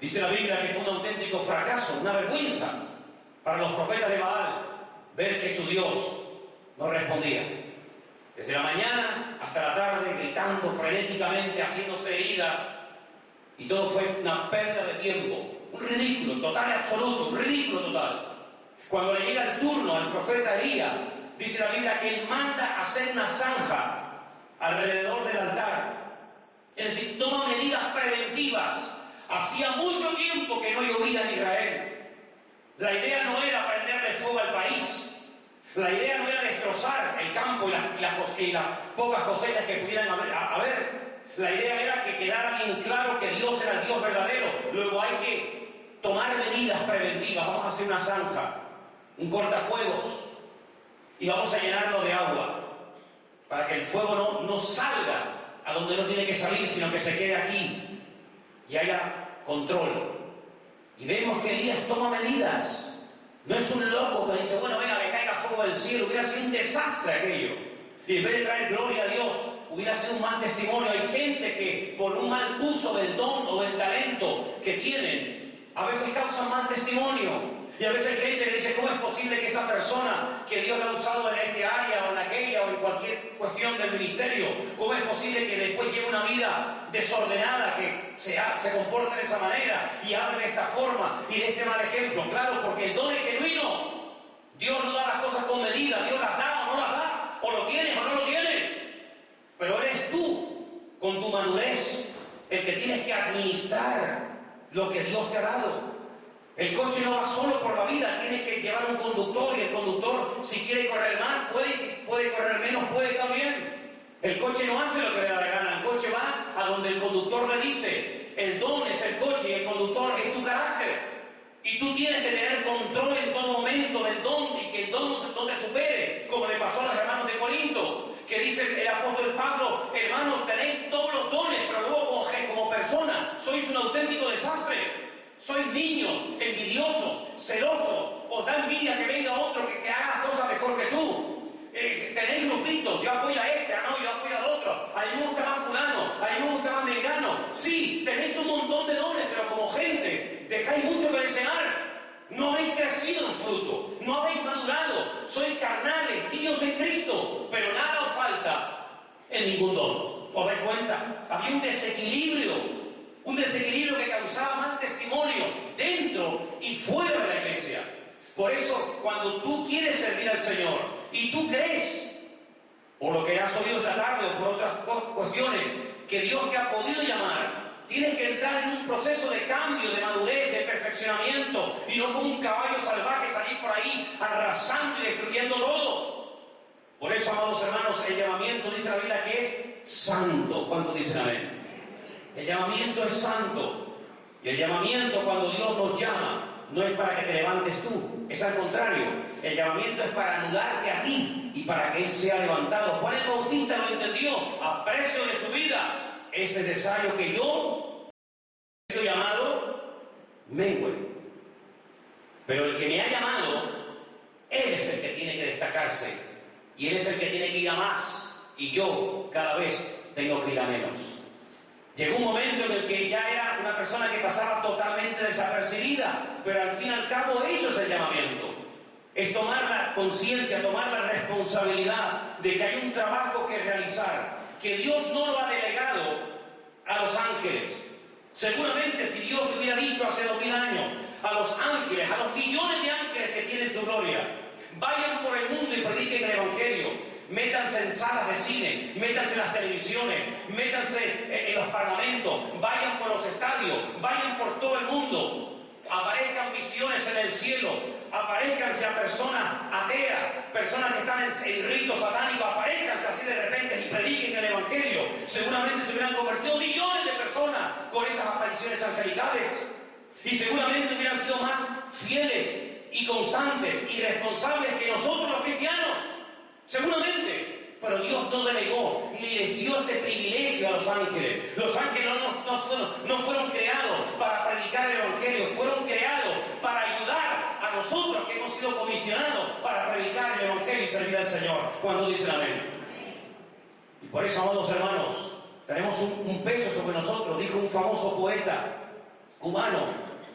Dice la Biblia que fue un auténtico fracaso, una vergüenza para los profetas de Baal ver que su Dios no respondía. Desde la mañana hasta la tarde, gritando frenéticamente, haciéndose heridas. Y todo fue una pérdida de tiempo. Un ridículo, total y absoluto, un ridículo total. Cuando le llega el turno al profeta Elías, dice la Biblia que él manda hacer una zanja alrededor del altar. Es decir, toma medidas preventivas. Hacía mucho tiempo que no llovía en Israel. La idea no era prenderle fuego al país. La idea no era destrozar el campo y las, pocas cosechas que pudieran haber. La idea era que quedara bien claro que Dios era el Dios verdadero. Luego hay que tomar medidas preventivas. Vamos a hacer una zanja, un cortafuegos, y vamos a llenarlo de agua para que el fuego no, no salga a donde no tiene que salir, sino que se quede aquí y haya control. Y vemos que Elías toma medidas. No es un loco que dice, bueno, venga, que caiga fuego del cielo. Hubiera sido un desastre aquello. Y en vez de traer gloria a Dios, hubiera sido un mal testimonio. Hay gente que por un mal uso del don o del talento que tienen, a veces causan mal testimonio. Y a veces hay gente que dice, ¿cómo es posible que esa persona que Dios ha usado en este área o en aquella o en cualquier cuestión del ministerio, cómo es posible que después lleve una vida desordenada, que se, se comporte de esa manera y hable de esta forma y de este mal ejemplo? Claro, porque el don es genuino. Dios no da las cosas con medida, Dios las da o no las da, o lo tienes o no lo tienes. Pero eres tú, con tu madurez, el que tienes que administrar lo que Dios te ha dado. El coche no va solo por la vida, tiene que llevar un conductor y el conductor si quiere correr más puede si puede correr menos puede también. El coche no hace lo que le da la gana, el coche va a donde el conductor le dice, el don es el coche y el conductor es tu carácter. Y tú tienes que tener control en todo momento del don y que el don no te supere, como le pasó a los hermanos de Corinto, que dice el apóstol Pablo, hermanos, tenéis todos los dones, pero luego como, como persona sois un auténtico desastre. Sois niños, envidiosos, celosos, os da envidia que venga otro que, haga las cosas mejor que tú. Eh, tenéis grupitos, yo apoyo a este, no, yo apoyo al otro, a mí me gusta más fulano, a mí me gusta más mengano. Sí, tenéis un montón de dones, pero como gente, dejáis mucho que desear. No habéis crecido en fruto, no habéis madurado, sois carnales, niños en Cristo, pero nada os falta en ningún don. ¿Os dais cuenta? Había un desequilibrio un desequilibrio que causaba mal testimonio dentro y fuera de la iglesia. Por eso, cuando tú quieres servir al Señor y tú crees, por lo que has oído esta tarde o por otras cuestiones, que Dios te ha podido llamar, tienes que entrar en un proceso de cambio, de madurez, de perfeccionamiento, y no como un caballo salvaje salir por ahí arrasando y destruyendo todo. Por eso, amados hermanos, el llamamiento dice la Biblia que es santo. ¿Cuántos dicen amén? El llamamiento es santo. Y el llamamiento cuando Dios nos llama no es para que te levantes tú, es al contrario. El llamamiento es para anularte a ti y para que Él sea levantado. Juan el Bautista lo entendió a precio de su vida. Es necesario que yo, he llamado, mengüe. Pero el que me ha llamado, Él es el que tiene que destacarse. Y Él es el que tiene que ir a más. Y yo cada vez tengo que ir a menos. Llegó un momento en el que ya era una persona que pasaba totalmente desapercibida, pero al fin y al cabo eso es el llamamiento. Es tomar la conciencia, tomar la responsabilidad de que hay un trabajo que realizar, que Dios no lo ha delegado a los ángeles. Seguramente si Dios le hubiera dicho hace dos mil años a los ángeles, a los millones de ángeles que tienen su gloria, vayan por el mundo y prediquen el Evangelio, métanse en salas de cine, métanse en las televisiones, métanse en los parlamentos, vayan por los estadios, vayan por todo el mundo, aparezcan visiones en el cielo, aparezcan a personas ateas, personas que están en, ritos satánicos, aparezcan así de repente y prediquen el Evangelio. Seguramente se hubieran convertido millones de personas con esas apariciones angelicales. Y seguramente hubieran sido más fieles y constantes y responsables que nosotros los cristianos. Seguramente, pero Dios no delegó ni les dio ese privilegio a los ángeles. Los ángeles no, fueron, creados para predicar el Evangelio, fueron creados para ayudar a nosotros que hemos sido comisionados para predicar el Evangelio y servir al Señor. Cuando dicen amén. Y por eso, amados hermanos, tenemos un, un peso sobre nosotros, dijo un famoso poeta cubano,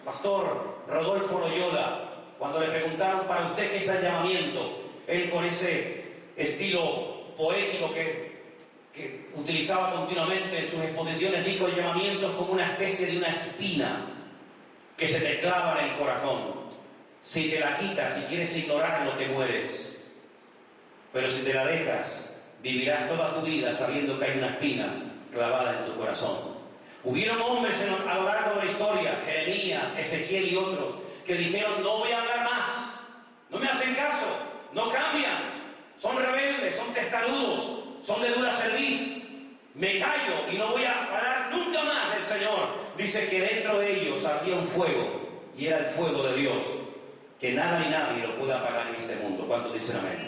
pastor Rodolfo Loyola, cuando le preguntaron para usted qué es el llamamiento, él con ese estilo poético que, utilizaba continuamente en sus exposiciones, dijo el llamamiento es como una especie de una espina que se te clava en el corazón. Si te la quitas, si quieres ignorarlo, te mueres. Pero si te la dejas, vivirás toda tu vida sabiendo que hay una espina clavada en tu corazón. Hubieron hombres a lo largo de la historia, Jeremías, Ezequiel y otros, que dijeron, no voy a hablar más, no me hacen caso, no cambian, son rebeldes, son testarudos, son de dura serviz, me callo y no voy a hablar nunca más del Señor. Dice que dentro de ellos había un fuego y era el fuego de Dios, que nada ni nadie lo puede apagar en este mundo. ¿Cuántos dicen amén?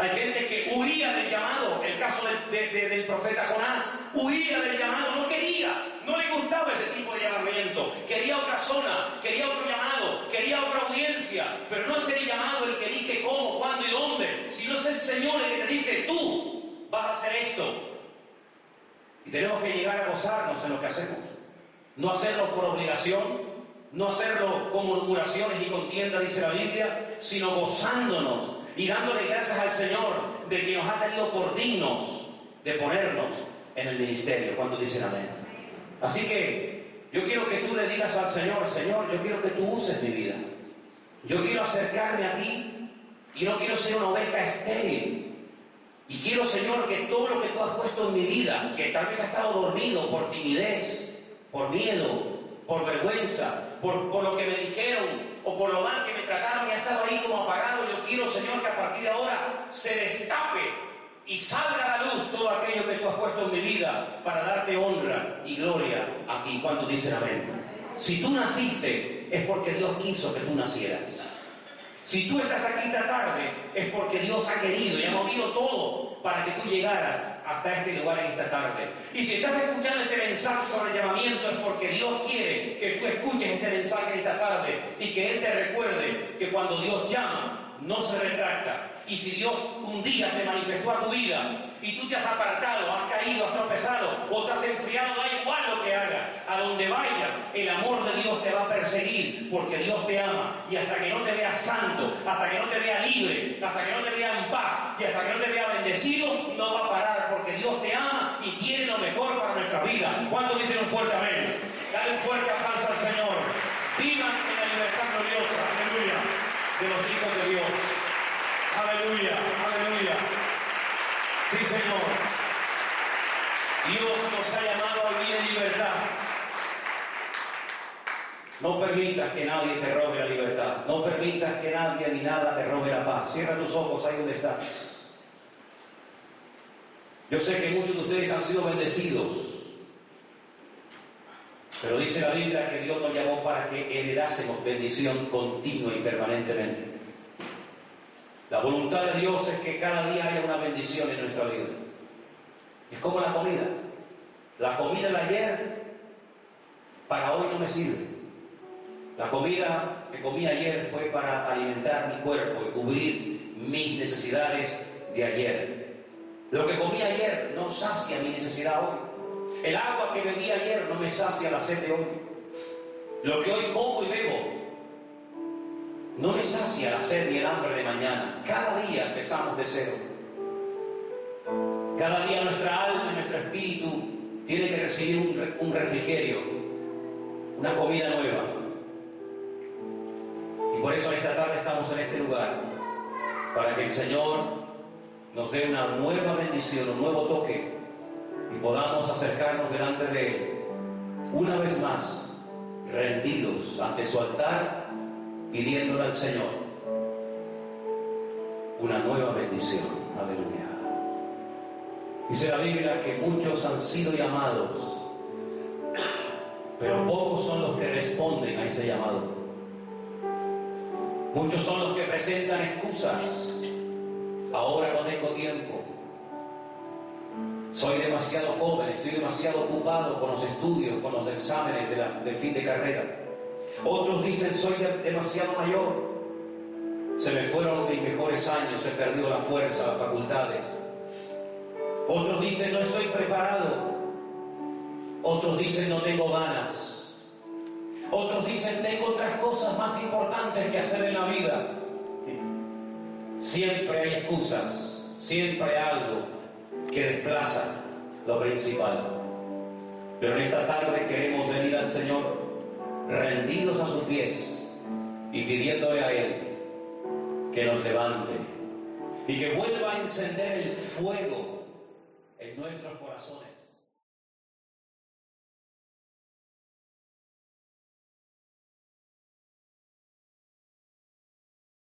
Hay gente que huía del llamado, el caso del profeta Jonás, huía del llamado, no quería, no le gustaba ese tipo de llamamiento, quería otra zona, quería otro llamado, quería otra audiencia, pero no es el llamado el que elige cómo, cuándo y dónde, sino es el Señor el que te dice, tú vas a hacer esto, y tenemos que llegar a gozarnos en lo que hacemos. No hacerlo por obligación, no hacerlo con murmuraciones y contienda, dice la Biblia, sino gozándonos y dándole gracias al Señor de que nos ha tenido por dignos de ponernos en el ministerio. cuando dicen amén? Así que yo quiero que tú le digas al Señor, Señor, yo quiero que tú uses mi vida. Yo quiero acercarme a ti y no quiero ser una oveja estéril. Y quiero, Señor, que todo lo que tú has puesto en mi vida, que tal vez ha estado dormido por timidez, por miedo, por vergüenza, por, por lo que me dijeron o por lo mal que me trataron y ha estado ahí como apagado, yo quiero, Señor, que a partir de ahora se destape y salga a la luz todo aquello que tú has puesto en mi vida para darte honra y gloria aquí. cuando dicen amén? Si tú naciste, es porque Dios quiso que tú nacieras. Si tú estás aquí esta tarde, es porque Dios ha querido y ha movido todo para que tú llegaras hasta este lugar en esta tarde. Y si estás escuchando este mensaje sobre el llamamiento, es porque Dios quiere que tú escuches este mensaje en esta tarde y que Él te recuerde que cuando Dios llama, no se retracta. Y si Dios un día se manifestó a tu vida y tú te has apartado, has caído, has tropezado o te has enfriado, da igual lo que hagas, a donde vayas, el amor de Dios te va a perseguir porque Dios te ama y hasta que no te vea santo, hasta que no te vea libre, hasta que no te vea en paz y hasta que no te vea bendecido, no va a parar porque Dios te ama y tiene lo mejor para nuestra vida. ¿Cuántos dicen un fuerte amén? Dale un fuerte aplauso al Señor. Vivan en la libertad gloriosa, aleluya, de los hijos de Dios. Aleluya, aleluya. Sí, Señor. Dios nos ha llamado a vivir en libertad. No permitas que nadie te robe la libertad. No permitas que nadie ni nada te robe la paz. Cierra tus ojos ahí donde estás. Yo sé que muchos de ustedes han sido bendecidos. Pero dice la Biblia que Dios nos llamó para que heredásemos bendición continua y permanentemente. La voluntad de Dios es que cada día haya una bendición en nuestra vida. Es como la comida. La comida de ayer para hoy no me sirve. La comida que comí ayer fue para alimentar mi cuerpo y cubrir mis necesidades de ayer. Lo que comí ayer no sacia mi necesidad hoy. El agua que bebí ayer no me sacia la sed de hoy. Lo que hoy como y bebo no me sacia la sed ni el hambre de mañana. Cada día empezamos de cero. Cada día nuestra alma y nuestro espíritu tiene que recibir un, refrigerio, una comida nueva. Y por eso esta tarde estamos en este lugar, para que el Señor nos dé una nueva bendición, un nuevo toque, y podamos acercarnos delante de Él, una vez más, rendidos ante su altar pidiéndole al Señor una nueva bendición. Aleluya. Dice la Biblia que muchos han sido llamados, pero pocos son los que responden a ese llamado. Muchos son los que presentan excusas. Ahora no tengo tiempo. Soy demasiado joven, estoy demasiado ocupado con los estudios, con los exámenes de, de fin de carrera. Otros dicen, soy demasiado mayor. Se me fueron mis mejores años, he perdido la fuerza, las facultades. Otros dicen, no estoy preparado. Otros dicen, no tengo ganas. Otros dicen, tengo otras cosas más importantes que hacer en la vida. Siempre hay excusas, siempre hay algo que desplaza lo principal. Pero en esta tarde queremos venir al Señor rendidos a sus pies y pidiéndole a Él que nos levante y que vuelva a encender el fuego en nuestros corazones.